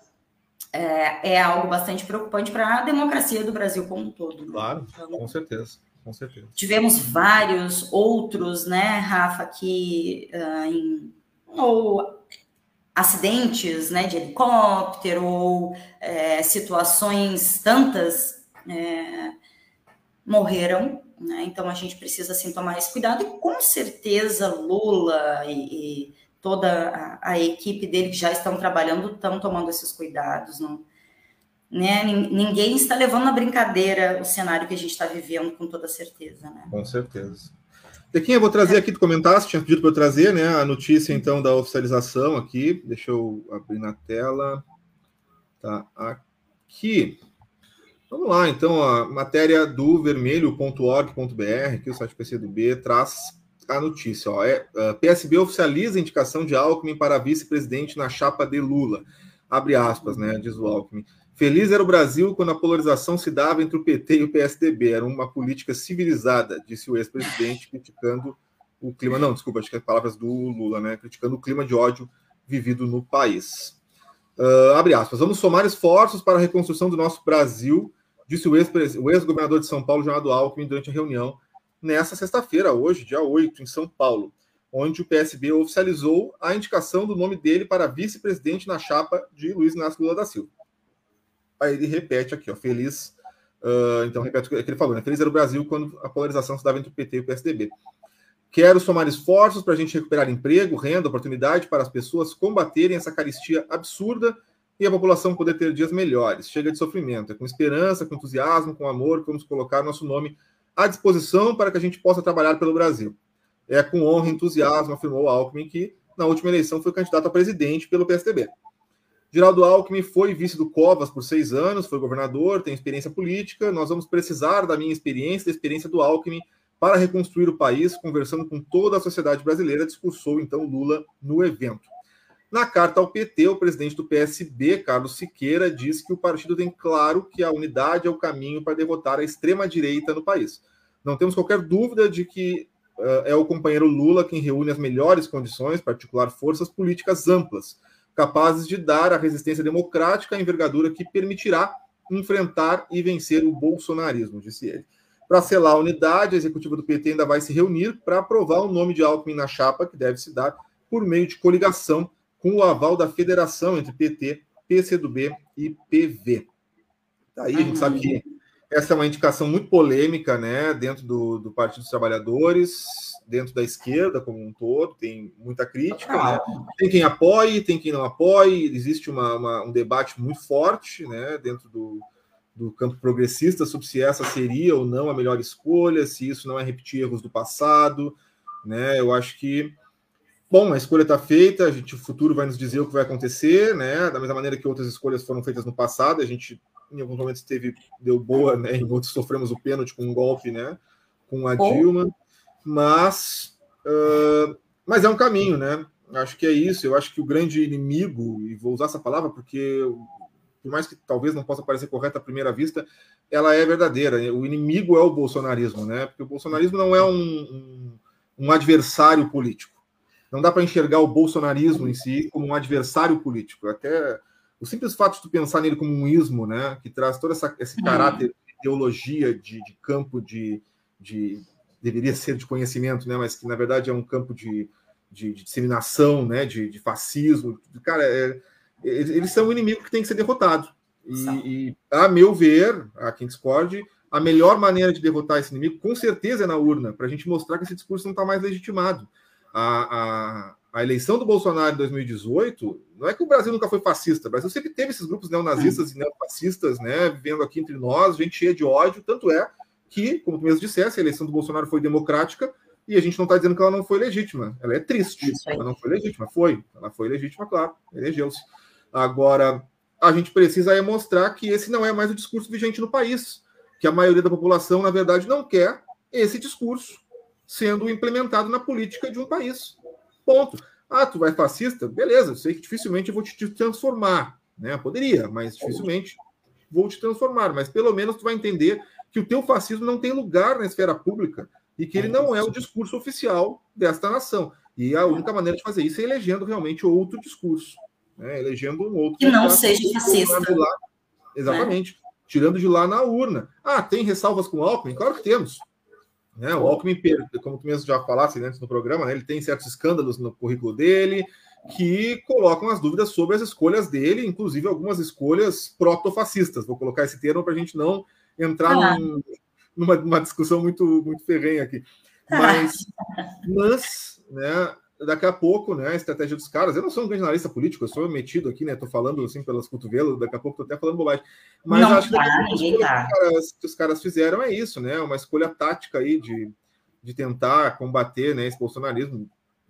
é, é algo bastante preocupante para a democracia do Brasil como um todo. Né? Claro, então, com certeza. Com certeza. Tivemos vários outros, né, Rafa, que uh, em, ou acidentes né, de helicóptero, ou é, situações tantas é, morreram né? Então a gente precisa assim, tomar esse cuidado, e com certeza Lula e, e toda a, a, equipe dele que já estão trabalhando estão tomando esses cuidados. Não, né? Ninguém está levando na brincadeira o cenário que a gente está vivendo, com toda certeza. Né? Com certeza. Tequinha, eu vou trazer aqui, tu comentaste, tinha pedido para eu trazer né, a notícia então da oficialização aqui. Deixa eu abrir na tela. Tá aqui. Vamos lá, então, a matéria do vermelho.org.br, que o site PCdoB traz a notícia. Ó, é, uh, PSB oficializa a indicação de Alckmin para vice-presidente na chapa de Lula. Abre aspas, né, diz o Alckmin. Feliz era o Brasil quando a polarização se dava entre o PT e o PSDB. Era uma política civilizada, disse o ex-presidente, criticando o clima. Não, desculpa, acho que é palavras do Lula, né? Criticando o clima de ódio vivido no país. Uh, abre aspas. Vamos somar esforços para a reconstrução do nosso Brasil disse o ex-governador ex de São Paulo, Jonado Alckmin, durante a reunião nessa sexta-feira, hoje, dia 8, em São Paulo, onde o PSB oficializou a indicação do nome dele para vice-presidente na chapa de Luiz Inácio Lula da Silva. Aí ele repete aqui, ó, feliz. Uh, então, repete o que ele falou, né? Feliz era o Brasil quando a polarização se dava entre o PT e o PSDB. Quero somar esforços para a gente recuperar emprego, renda, oportunidade para as pessoas combaterem essa caristia absurda e a população poder ter dias melhores. Chega de sofrimento. É com esperança, com entusiasmo, com amor que vamos colocar nosso nome à disposição para que a gente possa trabalhar pelo Brasil. É com honra e entusiasmo, afirmou Alckmin, que na última eleição foi candidato a presidente pelo PSDB. Geraldo Alckmin foi vice do Covas por seis anos, foi governador, tem experiência política. Nós vamos precisar da minha experiência, da experiência do Alckmin, para reconstruir o país, conversando com toda a sociedade brasileira, discursou então Lula no evento. Na carta ao PT, o presidente do PSB, Carlos Siqueira, diz que o partido tem claro que a unidade é o caminho para derrotar a extrema-direita no país. Não temos qualquer dúvida de que uh, é o companheiro Lula quem reúne as melhores condições para articular forças políticas amplas, capazes de dar à resistência democrática a envergadura que permitirá enfrentar e vencer o bolsonarismo, disse ele. Para selar a unidade, a executiva do PT ainda vai se reunir para aprovar o nome de Alckmin na chapa, que deve se dar por meio de coligação com o aval da federação entre PT, PCdoB e PV. Daí a gente sabe que essa é uma indicação muito polêmica, né, dentro do, do Partido dos Trabalhadores, dentro da esquerda como um todo, tem muita crítica, né? Tem quem apoie, tem quem não apoie, existe uma, uma, um debate muito forte, né, dentro do, do campo progressista sobre se essa seria ou não a melhor escolha, se isso não é repetir erros do passado, né? Eu acho que Bom, a escolha está feita, a gente, o futuro vai nos dizer o que vai acontecer, né? Da mesma maneira que outras escolhas foram feitas no passado, a gente em alguns momentos teve deu boa, né? Em outros sofremos o pênalti com um golpe, né? Com a Dilma, mas uh, mas é um caminho, né? Acho que é isso. Eu acho que o grande inimigo e vou usar essa palavra porque por mais que talvez não possa parecer correta à primeira vista, ela é verdadeira. O inimigo é o bolsonarismo, né? Porque o bolsonarismo não é um, um, um adversário político não dá para enxergar o bolsonarismo em si como um adversário político. Até o simples fato de tu pensar nele como um ismo, né, que traz todo essa, esse uhum. caráter de ideologia de, de campo de, de, deveria ser de conhecimento, né, mas que na verdade é um campo de, de, de disseminação, né, de, de fascismo. Cara, é, eles são um inimigo que tem que ser derrotado. E, e, a meu ver, a quem discorde, a melhor maneira de derrotar esse inimigo, com certeza, é na urna, para a gente mostrar que esse discurso não está mais legitimado a, a, a, eleição do Bolsonaro em 2018, não é que o Brasil nunca foi fascista, o Brasil sempre teve esses grupos neonazistas e neofascistas, né, vivendo aqui entre nós, gente cheia de ódio, tanto é que, como tu mesmo dissesse, a eleição do Bolsonaro foi democrática E a gente não está dizendo que ela não foi legítima. Ela é triste. Ela não foi legítima. Foi. Ela foi legítima, claro. Elegeu-se. Agora, a gente precisa aí mostrar que esse não é mais o discurso vigente no país. Que a maioria da população, na verdade, não quer esse discurso sendo implementado na política de um país. Ponto. Ah, tu vai fascista? Beleza, eu sei que dificilmente eu vou te transformar. Né? Poderia, mas dificilmente vou te transformar. Mas pelo menos tu vai entender que o teu fascismo não tem lugar na esfera pública e que ele não é o discurso oficial desta nação. E a única maneira de fazer isso é elegendo realmente outro discurso, né? elegendo um outro. Que não seja fascista. Lá, exatamente. Né? Tirando de lá na urna. Ah, tem ressalvas com o Alckmin? Claro que temos. Né? O Alckmin, como tu mesmo já falasse antes no programa, né? ele tem certos escândalos no currículo dele que colocam as dúvidas sobre as escolhas dele, inclusive algumas escolhas protofascistas. Vou colocar esse termo para a gente não entrar ah. num, numa, numa, discussão muito, muito ferrenha aqui. Mas, mas né, daqui a pouco, né, a estratégia dos caras. Eu não sou um grande analista político, eu sou metido aqui, né? Tô falando assim pelas cotovelos, daqui a pouco tô até falando bobagem. Mas não acho tá, que, tá. os caras, que os caras fizeram é isso, né? Uma escolha tática aí de, de tentar combater né, esse bolsonarismo,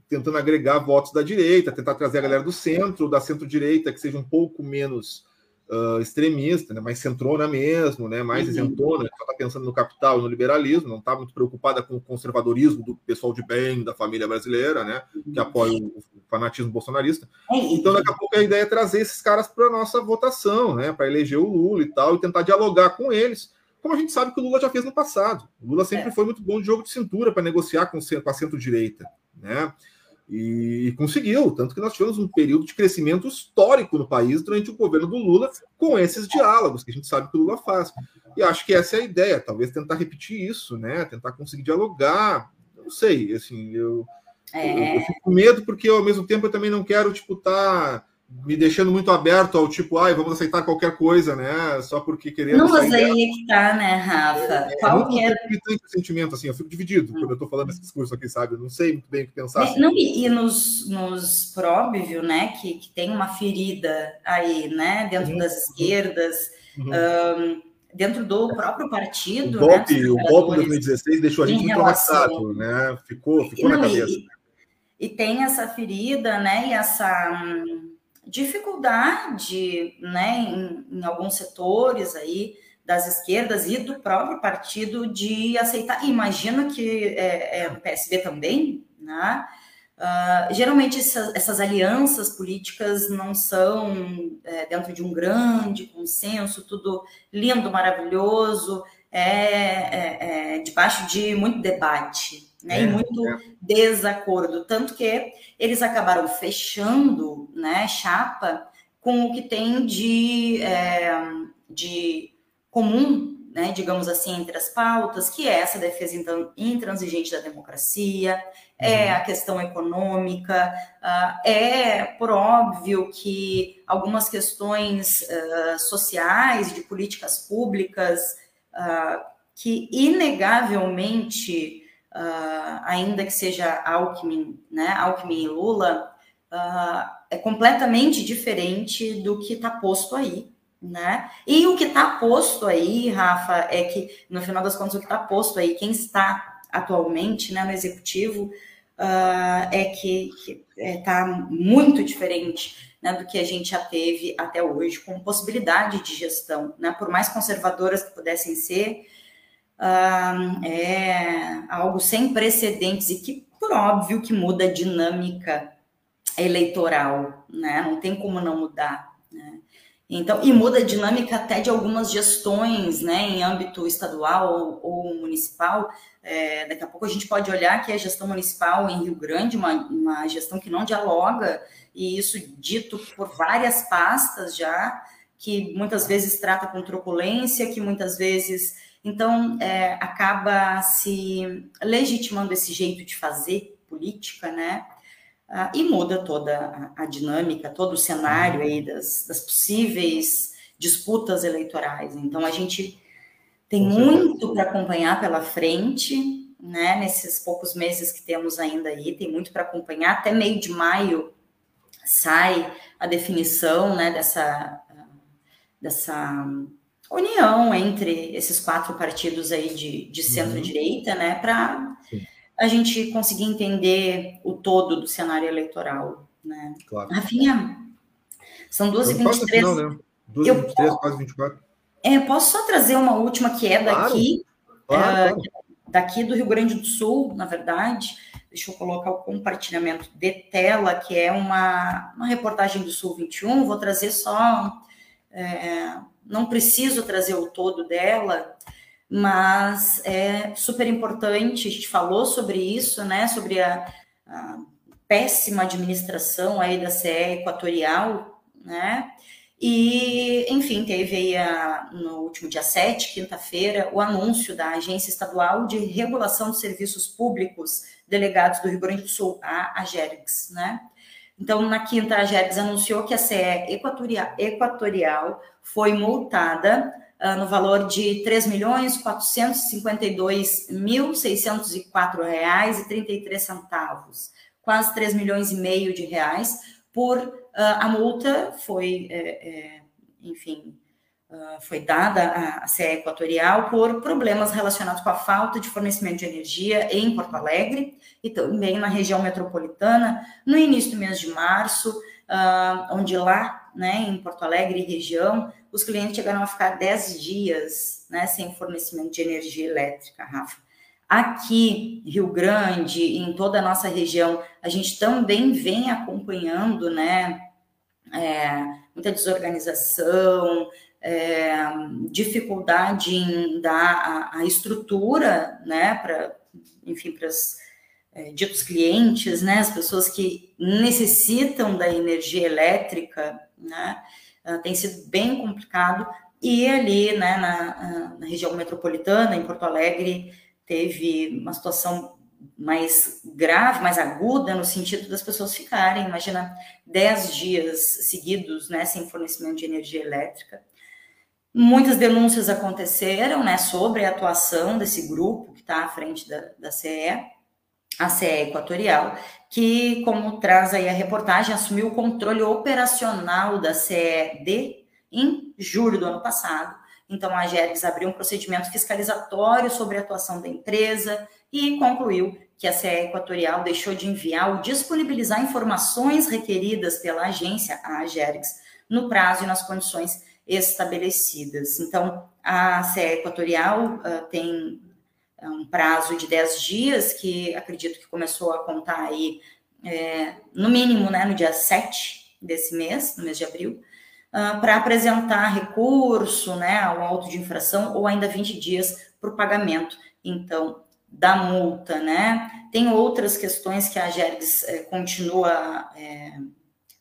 tentando agregar votos da direita, tentar trazer a galera do centro, da centro-direita, que seja um pouco menos uh, extremista, né, mais centrona mesmo, né, mais uhum. isentona, que está pensando no capital e no liberalismo, não está muito preocupada com o conservadorismo do pessoal de bem, da família brasileira, né, que uhum. apoia o fanatismo bolsonarista. É então, daqui a pouco, a ideia é trazer esses caras para a nossa votação, né, para eleger o Lula e tal, e tentar dialogar com eles, como a gente sabe que o Lula já fez no passado. O Lula sempre é. foi muito bom de jogo de cintura para negociar com, com a centro-direita, né? E conseguiu, tanto que nós tivemos um período de crescimento histórico no país durante o governo do Lula, com esses diálogos que a gente sabe que o Lula faz. E acho que essa é a ideia, talvez tentar repetir isso, né? Tentar conseguir dialogar. Não sei, assim, eu, é... eu, eu, fico com medo porque ao mesmo tempo eu também não quero, tipo, estar. Tá me deixando muito aberto ao tipo, ai, vamos aceitar qualquer coisa, né? Só porque queremos. Não, mas aí é que tá, né, Rafa? É, qualquer. É sentimento, assim, eu fico dividido quando eu tô falando esse discurso aqui, sabe? Eu não sei muito bem o que pensar. É, não, e, e nos, nos próbvio, né, que, que tem uma ferida aí, né, dentro uhum. das esquerdas. Uhum. Um, dentro do próprio partido. O golpe, né, o golpe de 2016 deixou a gente muito relação... né? Ficou, ficou não, na cabeça. E, e, tem essa ferida, né? E essa. Hum, dificuldade né, em, em, alguns setores aí das esquerdas e do próprio partido de aceitar. Imagino que é, é, o PSB também, né? Uh, geralmente essa, essas alianças políticas não são é, dentro de um grande consenso, tudo lindo, maravilhoso, é, é, é debaixo de muito debate, né, é, e muito é. desacordo, tanto que eles acabaram fechando, né, chapa com o que tem de, é, de comum, né, digamos assim, entre as pautas, que é essa defesa intransigente da democracia, é uhum. a questão econômica, uh, é por óbvio que algumas questões uh, sociais, de políticas públicas, uh, que inegavelmente uh, ainda que seja Alckmin, né, Alckmin e Lula, uh, é completamente diferente do que está posto aí, né? E o que está posto aí, Rafa, é que, no final das contas, o que está posto aí, quem está atualmente né, no executivo, uh, é que está é, muito diferente né, do que a gente já teve até hoje, com possibilidade de gestão, né? Por mais conservadoras que pudessem ser, é algo sem precedentes e que, por óbvio, que muda a dinâmica eleitoral, né? Não tem como não mudar, né? Então, e muda a dinâmica até de algumas gestões, né, em âmbito estadual ou, ou municipal. É, daqui a pouco a gente pode olhar que a gestão municipal em Rio Grande, uma, uma gestão que não dialoga, e isso dito por várias pastas já, que muitas vezes trata com truculência, que muitas vezes então, é, acaba se legitimando esse jeito de fazer política, né? Ah, e muda toda a, a, dinâmica, todo o cenário aí das, das, possíveis disputas eleitorais. Então, a gente tem muito para acompanhar pela frente, né? Nesses poucos meses que temos ainda aí, tem muito para acompanhar. Até meio de maio sai a definição, né? Dessa, dessa união entre esses quatro partidos aí de, de uhum. centro-direita, né, para a gente conseguir entender o todo do cenário eleitoral. Né? Claro. Rafinha, são 12h23. Né? 12h23, quase 24. É, posso só trazer uma última que é daqui, claro, claro, claro. daqui do Rio Grande do Sul, na verdade. Deixa eu colocar o compartilhamento de tela, que é uma, uma reportagem do Sul 21. Vou trazer só. É, não preciso trazer o todo dela, mas é super importante. A gente falou sobre isso, né? Sobre a, a péssima administração aí da CE Equatorial, né? E, enfim, teve aí a, no último dia 7, quinta-feira, o anúncio da Agência Estadual de Regulação de Serviços Públicos Delegados do Rio Grande do Sul, a AGERGS, né? Então, na quinta, a AGERGS anunciou que a CE Equatorial, Equatorial foi multada uh, no valor de R$ 3.452.604,33 quase 3 milhões e meio de reais por ah, a multa foi, é, é, enfim, ah, foi dada à CE Equatorial por problemas relacionados com a falta de fornecimento de energia em Porto Alegre e também na região metropolitana, no início do mês de março, ah, onde lá, né, em Porto Alegre e região, os clientes chegaram a ficar 10 dias né, sem fornecimento de energia elétrica, Rafa. Aqui, Rio Grande, em toda a nossa região, a gente também vem acompanhando, né, é, muita desorganização, é, dificuldade em dar a, a estrutura, né, para, enfim, para os é, ditos clientes, né, as pessoas que necessitam da energia elétrica, né, tem sido bem complicado, e ali, né, na, na região metropolitana, em Porto Alegre, teve uma situação mais grave, mais aguda, no sentido das pessoas ficarem, imagina, 10 dias seguidos, né, sem fornecimento de energia elétrica. Muitas denúncias aconteceram, né, sobre a atuação desse grupo que está à frente da, da CE, a CE Equatorial, que, como traz aí a reportagem, assumiu o controle operacional da CED em julho do ano passado, então, a GERGS abriu um procedimento fiscalizatório sobre a atuação da empresa e concluiu que a CE Equatorial deixou de enviar ou disponibilizar informações requeridas pela agência, a GERGS, no prazo e nas condições estabelecidas. Então, a CE Equatorial uh, tem um prazo de 10 dias, que acredito que começou a contar aí, é, no mínimo, né, no dia 7 desse mês, no mês de abril, uh, para apresentar recurso, né, ao auto de infração ou ainda 20 dias para o pagamento, então, da multa, né? Tem outras questões que a GERGS eh, continua eh,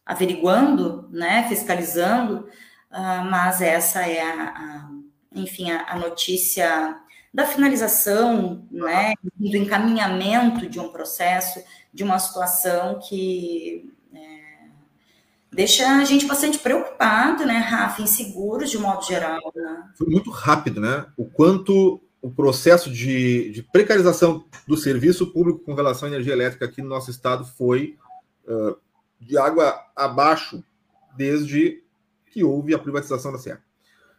averiguando, né, fiscalizando, uh, mas essa é a, a enfim, a, a, notícia da finalização, né, do encaminhamento de um processo, de uma situação que deixa a gente bastante preocupado, né, Rafa, inseguros de modo geral. Né? Foi muito rápido, né? O quanto o processo de, de, precarização do serviço público com relação à energia elétrica aqui no nosso estado foi uh, de água abaixo desde que houve a privatização da Serra.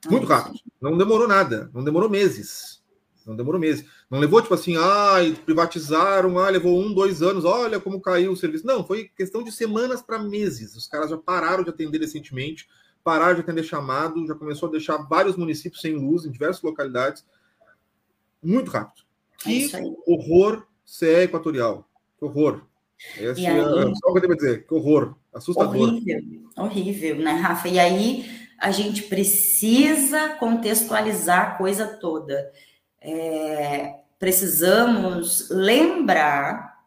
Muito rápido. Não demorou nada, não demorou meses. Não demorou meses. Não levou, tipo assim, ah, privatizaram, ah, levou um, dois anos, olha como caiu o serviço. Não, foi questão de semanas para meses. Os caras já pararam de atender recentemente, pararam de atender chamado, já começou a deixar vários municípios sem luz em diversas localidades. Muito rápido. Que é horror CE Equatorial. Que horror. Esse é só o que eu devo dizer. Que horror. Assustador. Horrível. Horrível, né, Rafa? E aí a gente precisa contextualizar a coisa toda é, precisamos lembrar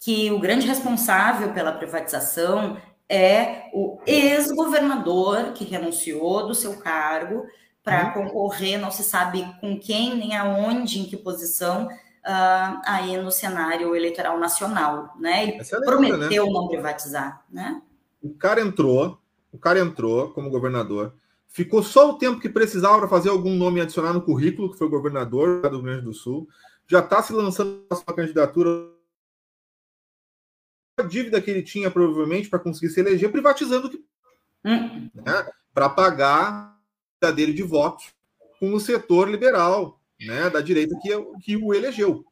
que o grande responsável pela privatização é o ex-governador que renunciou do seu cargo para uhum. concorrer, não se sabe com quem, nem aonde, em que posição, uh, aí no cenário eleitoral nacional, né? Ele é prometeu né? não privatizar, né? O cara entrou, o cara entrou como governador, Ficou só o tempo que precisava para fazer algum nome adicionar no currículo, que foi governador do Rio Grande do Sul. Já está se lançando a sua candidatura. A dívida que ele tinha, provavelmente, para conseguir se eleger, privatizando hum. né, para pagar a dele de votos com o setor liberal né, da direita que, que o elegeu.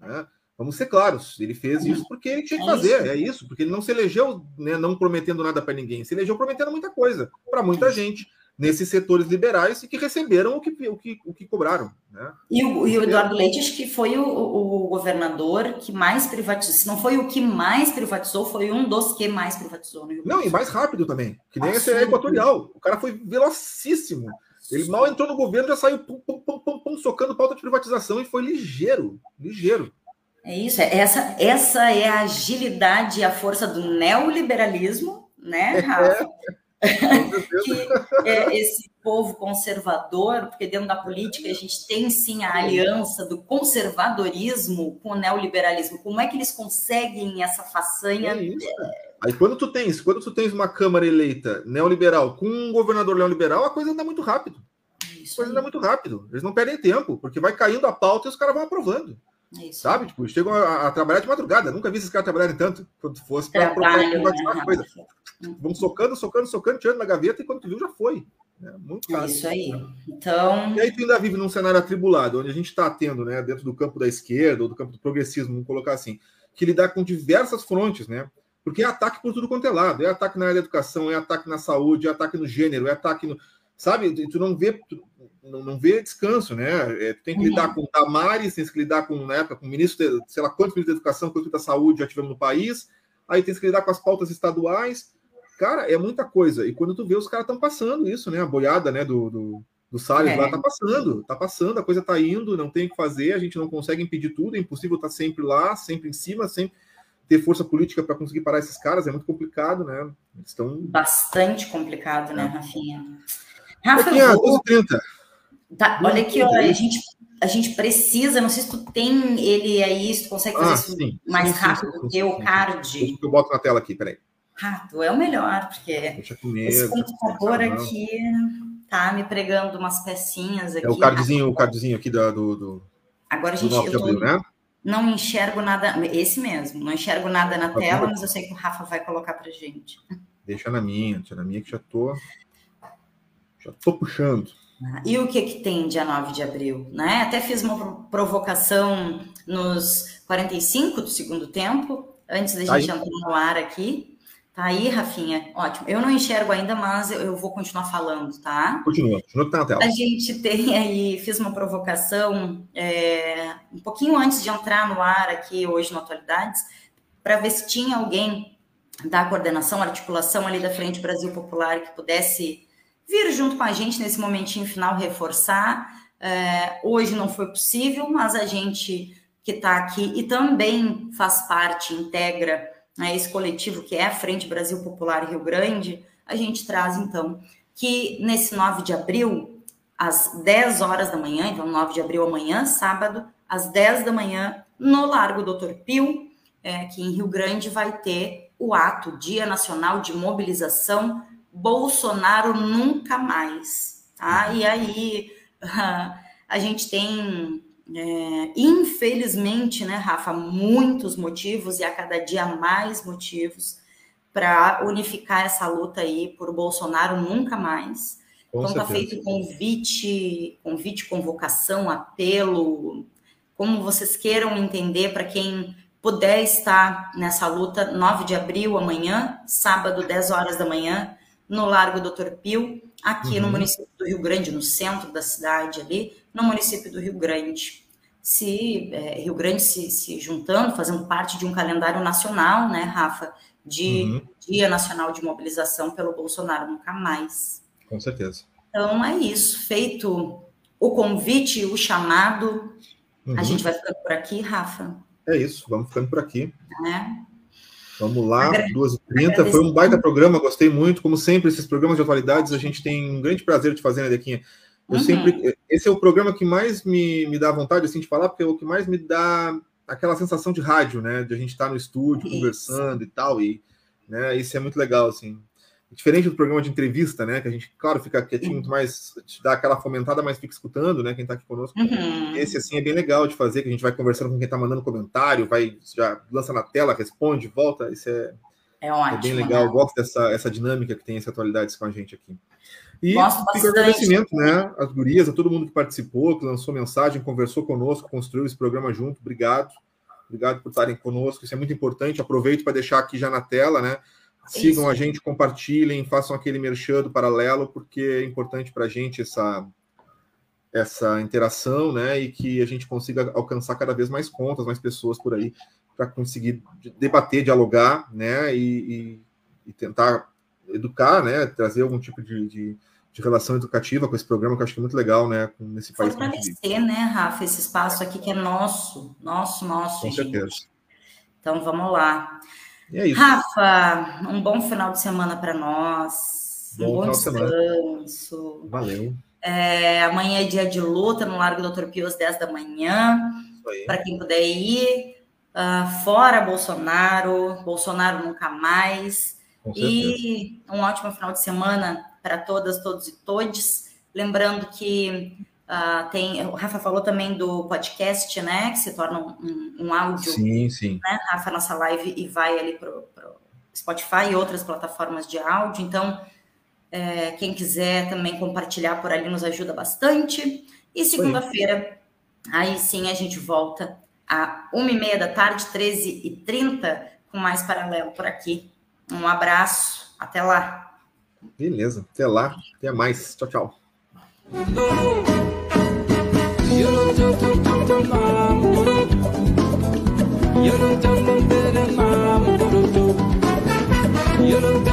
Né? Vamos ser claros, ele fez isso porque ele tinha que é fazer, isso. é isso, porque ele não se elegeu né, não prometendo nada para ninguém, se elegeu prometendo muita coisa para muita gente nesses setores liberais e que receberam o que, o que, o que cobraram. Né? E, o, e o Eduardo Leite, acho que foi o, o, governador que mais privatizou. Se não foi o que mais privatizou, foi um dos que mais privatizou. não, e mais rápido também. Que nem esse é equatorial. O cara foi velocíssimo. Ele mal entrou no governo, já saiu pum, pum, pum, pum, pum, socando pauta de privatização e foi ligeiro. Ligeiro. É isso, é essa, essa é a agilidade e a força do neoliberalismo, né, Rafa? É que é esse povo conservador, porque dentro da política a gente tem sim a aliança do conservadorismo com o neoliberalismo. Como é que eles conseguem essa façanha? É Aí quando tu tens, quando tu tens uma Câmara eleita neoliberal com um governador neoliberal, a coisa anda muito rápido. Isso a coisa anda muito rápido. Eles não perdem tempo, porque vai caindo a pauta e os caras vão aprovando. É isso. Sabe? Tipo, chegam a, a, trabalhar de madrugada. Nunca vi esses caras trabalharem tanto quanto fosse para privatizar né? coisa. Vão socando, socando, socando, tirando na gaveta e quando tu viu já foi. É muito caro. Isso aí. Então. E aí tu ainda vive num cenário atribulado, onde a gente está tendo, né, dentro do campo da esquerda ou do campo do progressismo, vamos colocar assim, que lidar com diversas frontes, né? Porque é ataque por tudo quanto é lado. É ataque na área da educação, é ataque na saúde, é ataque no gênero, é ataque no. Sabe? Tu não vê, tu não, vê descanso, né? É, tu tem que uhum. lidar com Damares, tem que lidar com, na época, com o ministro, de, sei lá quantos ministros da educação, quantos da saúde já tivemos no país, aí tem que lidar com as pautas estaduais. Cara, é muita coisa. E quando tu vê, os caras estão passando isso, né? A boiada né, do, do, do Salles é. lá tá passando, tá passando, a coisa tá indo, não tem o que fazer, a gente não consegue impedir tudo, é impossível estar tá sempre lá, sempre em cima, sempre ter força política para conseguir parar esses caras, é muito complicado, né? Eles estão. Bastante complicado, né, é. Rafinha? Rafa, vou... 30. Tá, olha aqui, ó, a gente, a gente precisa, não sei se tu tem ele aí, se tu consegue fazer ah, isso sim, mais sim, rápido do que o card. Eu boto na tela aqui, peraí. Ah, tu é o melhor, porque comigo, esse computador aqui tá me pregando umas pecinhas aqui. É o cardzinho, o cardzinho aqui do, do, do Agora a gente eu tô, né? não enxergo nada, esse mesmo, não enxergo nada na tela, mas eu sei que o Rafa vai colocar pra gente. Deixa na minha, deixa na minha que já tô já tô puxando. E o que, que tem dia 9 de abril? Né? Até fiz uma provocação nos 45 do segundo tempo, antes da gente entrar no ar aqui. Tá aí, Rafinha? Ótimo. Eu não enxergo ainda, mas eu vou continuar falando, tá? Continua, continua que tá na tela. A gente tem aí, fiz uma provocação é, um pouquinho antes de entrar no ar aqui hoje no Atualidades, para ver se tinha alguém da coordenação, articulação ali da Frente Brasil Popular que pudesse vir junto com a gente nesse momentinho final reforçar. É, hoje não foi possível, mas a gente que está aqui e também faz parte, integra né, esse coletivo que é a Frente Brasil Popular Rio Grande, a gente traz então que nesse 9 de abril, às 10 horas da manhã, então 9 de abril amanhã, sábado, às 10 da manhã, no Largo Doutor Pio, é, aqui em Rio Grande, vai ter o ato Dia Nacional de Mobilização Bolsonaro nunca mais, tá? E aí a gente tem, é, infelizmente, né, Rafa, muitos motivos e a cada dia mais motivos para unificar essa luta aí por Bolsonaro nunca mais. Com então está feito convite, convite, convocação, apelo, como vocês queiram entender para quem puder estar nessa luta, 9 de abril, amanhã, sábado, 10 horas da manhã, no Largo Doutor Pio, aqui uhum. no município do Rio Grande, no centro da cidade ali, no município do Rio Grande. Se é, Rio Grande se, se, juntando, fazendo parte de um calendário nacional, né, Rafa, de uhum. Dia Nacional de Mobilização pelo Bolsonaro nunca mais. Com certeza. Então é isso, feito o convite, o chamado, uhum. a gente vai ficando por aqui, Rafa. É isso, vamos ficando por aqui. É. Vamos lá, 2h30. Foi um baita programa, gostei muito. Como sempre, esses programas de atualidades, a gente tem um grande prazer de fazer, né, Dequinha? Eu uhum. sempre. Esse é o programa que mais me, me dá vontade assim, de falar, porque é o que mais me dá aquela sensação de rádio, né? De a gente estar no estúdio, isso. conversando e tal. E né, isso é muito legal, assim. Diferente do programa de entrevista, né? Que a gente, claro, fica quietinho, muito mais, te dá aquela fomentada, mas fica escutando, né? Quem tá aqui conosco. Uhum. Esse, assim, é bem legal de fazer, que a gente vai conversando com quem tá mandando comentário, vai, já lança na tela, responde, volta. Isso é, é, ótimo, é bem legal. Né? Eu gosto dessa essa dinâmica que tem essa atualidades com a gente aqui. E fica o agradecimento, né? As gurias, a todo mundo que participou, que lançou mensagem, conversou conosco, construiu esse programa junto. Obrigado. Obrigado por estarem conosco. Isso é muito importante. Aproveito para deixar aqui já na tela, né? Sigam Isso. a gente, compartilhem, façam aquele merchan do paralelo, porque é importante para a gente essa, essa interação, né? E que a gente consiga alcançar cada vez mais contas, mais pessoas por aí, para conseguir debater, dialogar, né? E, e, e, tentar educar, né? Trazer algum tipo de, de, de, relação educativa com esse programa, que eu acho que é muito legal, né? Com nesse país. Fortalecer, né, Rafa, esse espaço aqui que é nosso, nosso, nosso. Com gente. certeza. Então vamos lá. É Rafa, um bom final de semana para nós. Bom um bom descanso. Valeu. É, amanhã é dia de luta no Largo Doutor Pio às 10 da manhã. Para quem puder ir. Uh, fora Bolsonaro, Bolsonaro nunca mais. E um ótimo final de semana para todas, todos e todes. Lembrando que Uh, tem, o Rafa falou também do podcast, né? Que se torna um, um áudio. Sim, sim. Né, Rafa, nossa live e vai ali para o Spotify e outras plataformas de áudio. Então, é, quem quiser também compartilhar por ali nos ajuda bastante. E segunda-feira, aí sim a gente volta a uma e meia da tarde, 13h30, com mais paralelo por aqui. Um abraço, até lá. Beleza. Até lá. Até mais. Tchau, tchau. You don't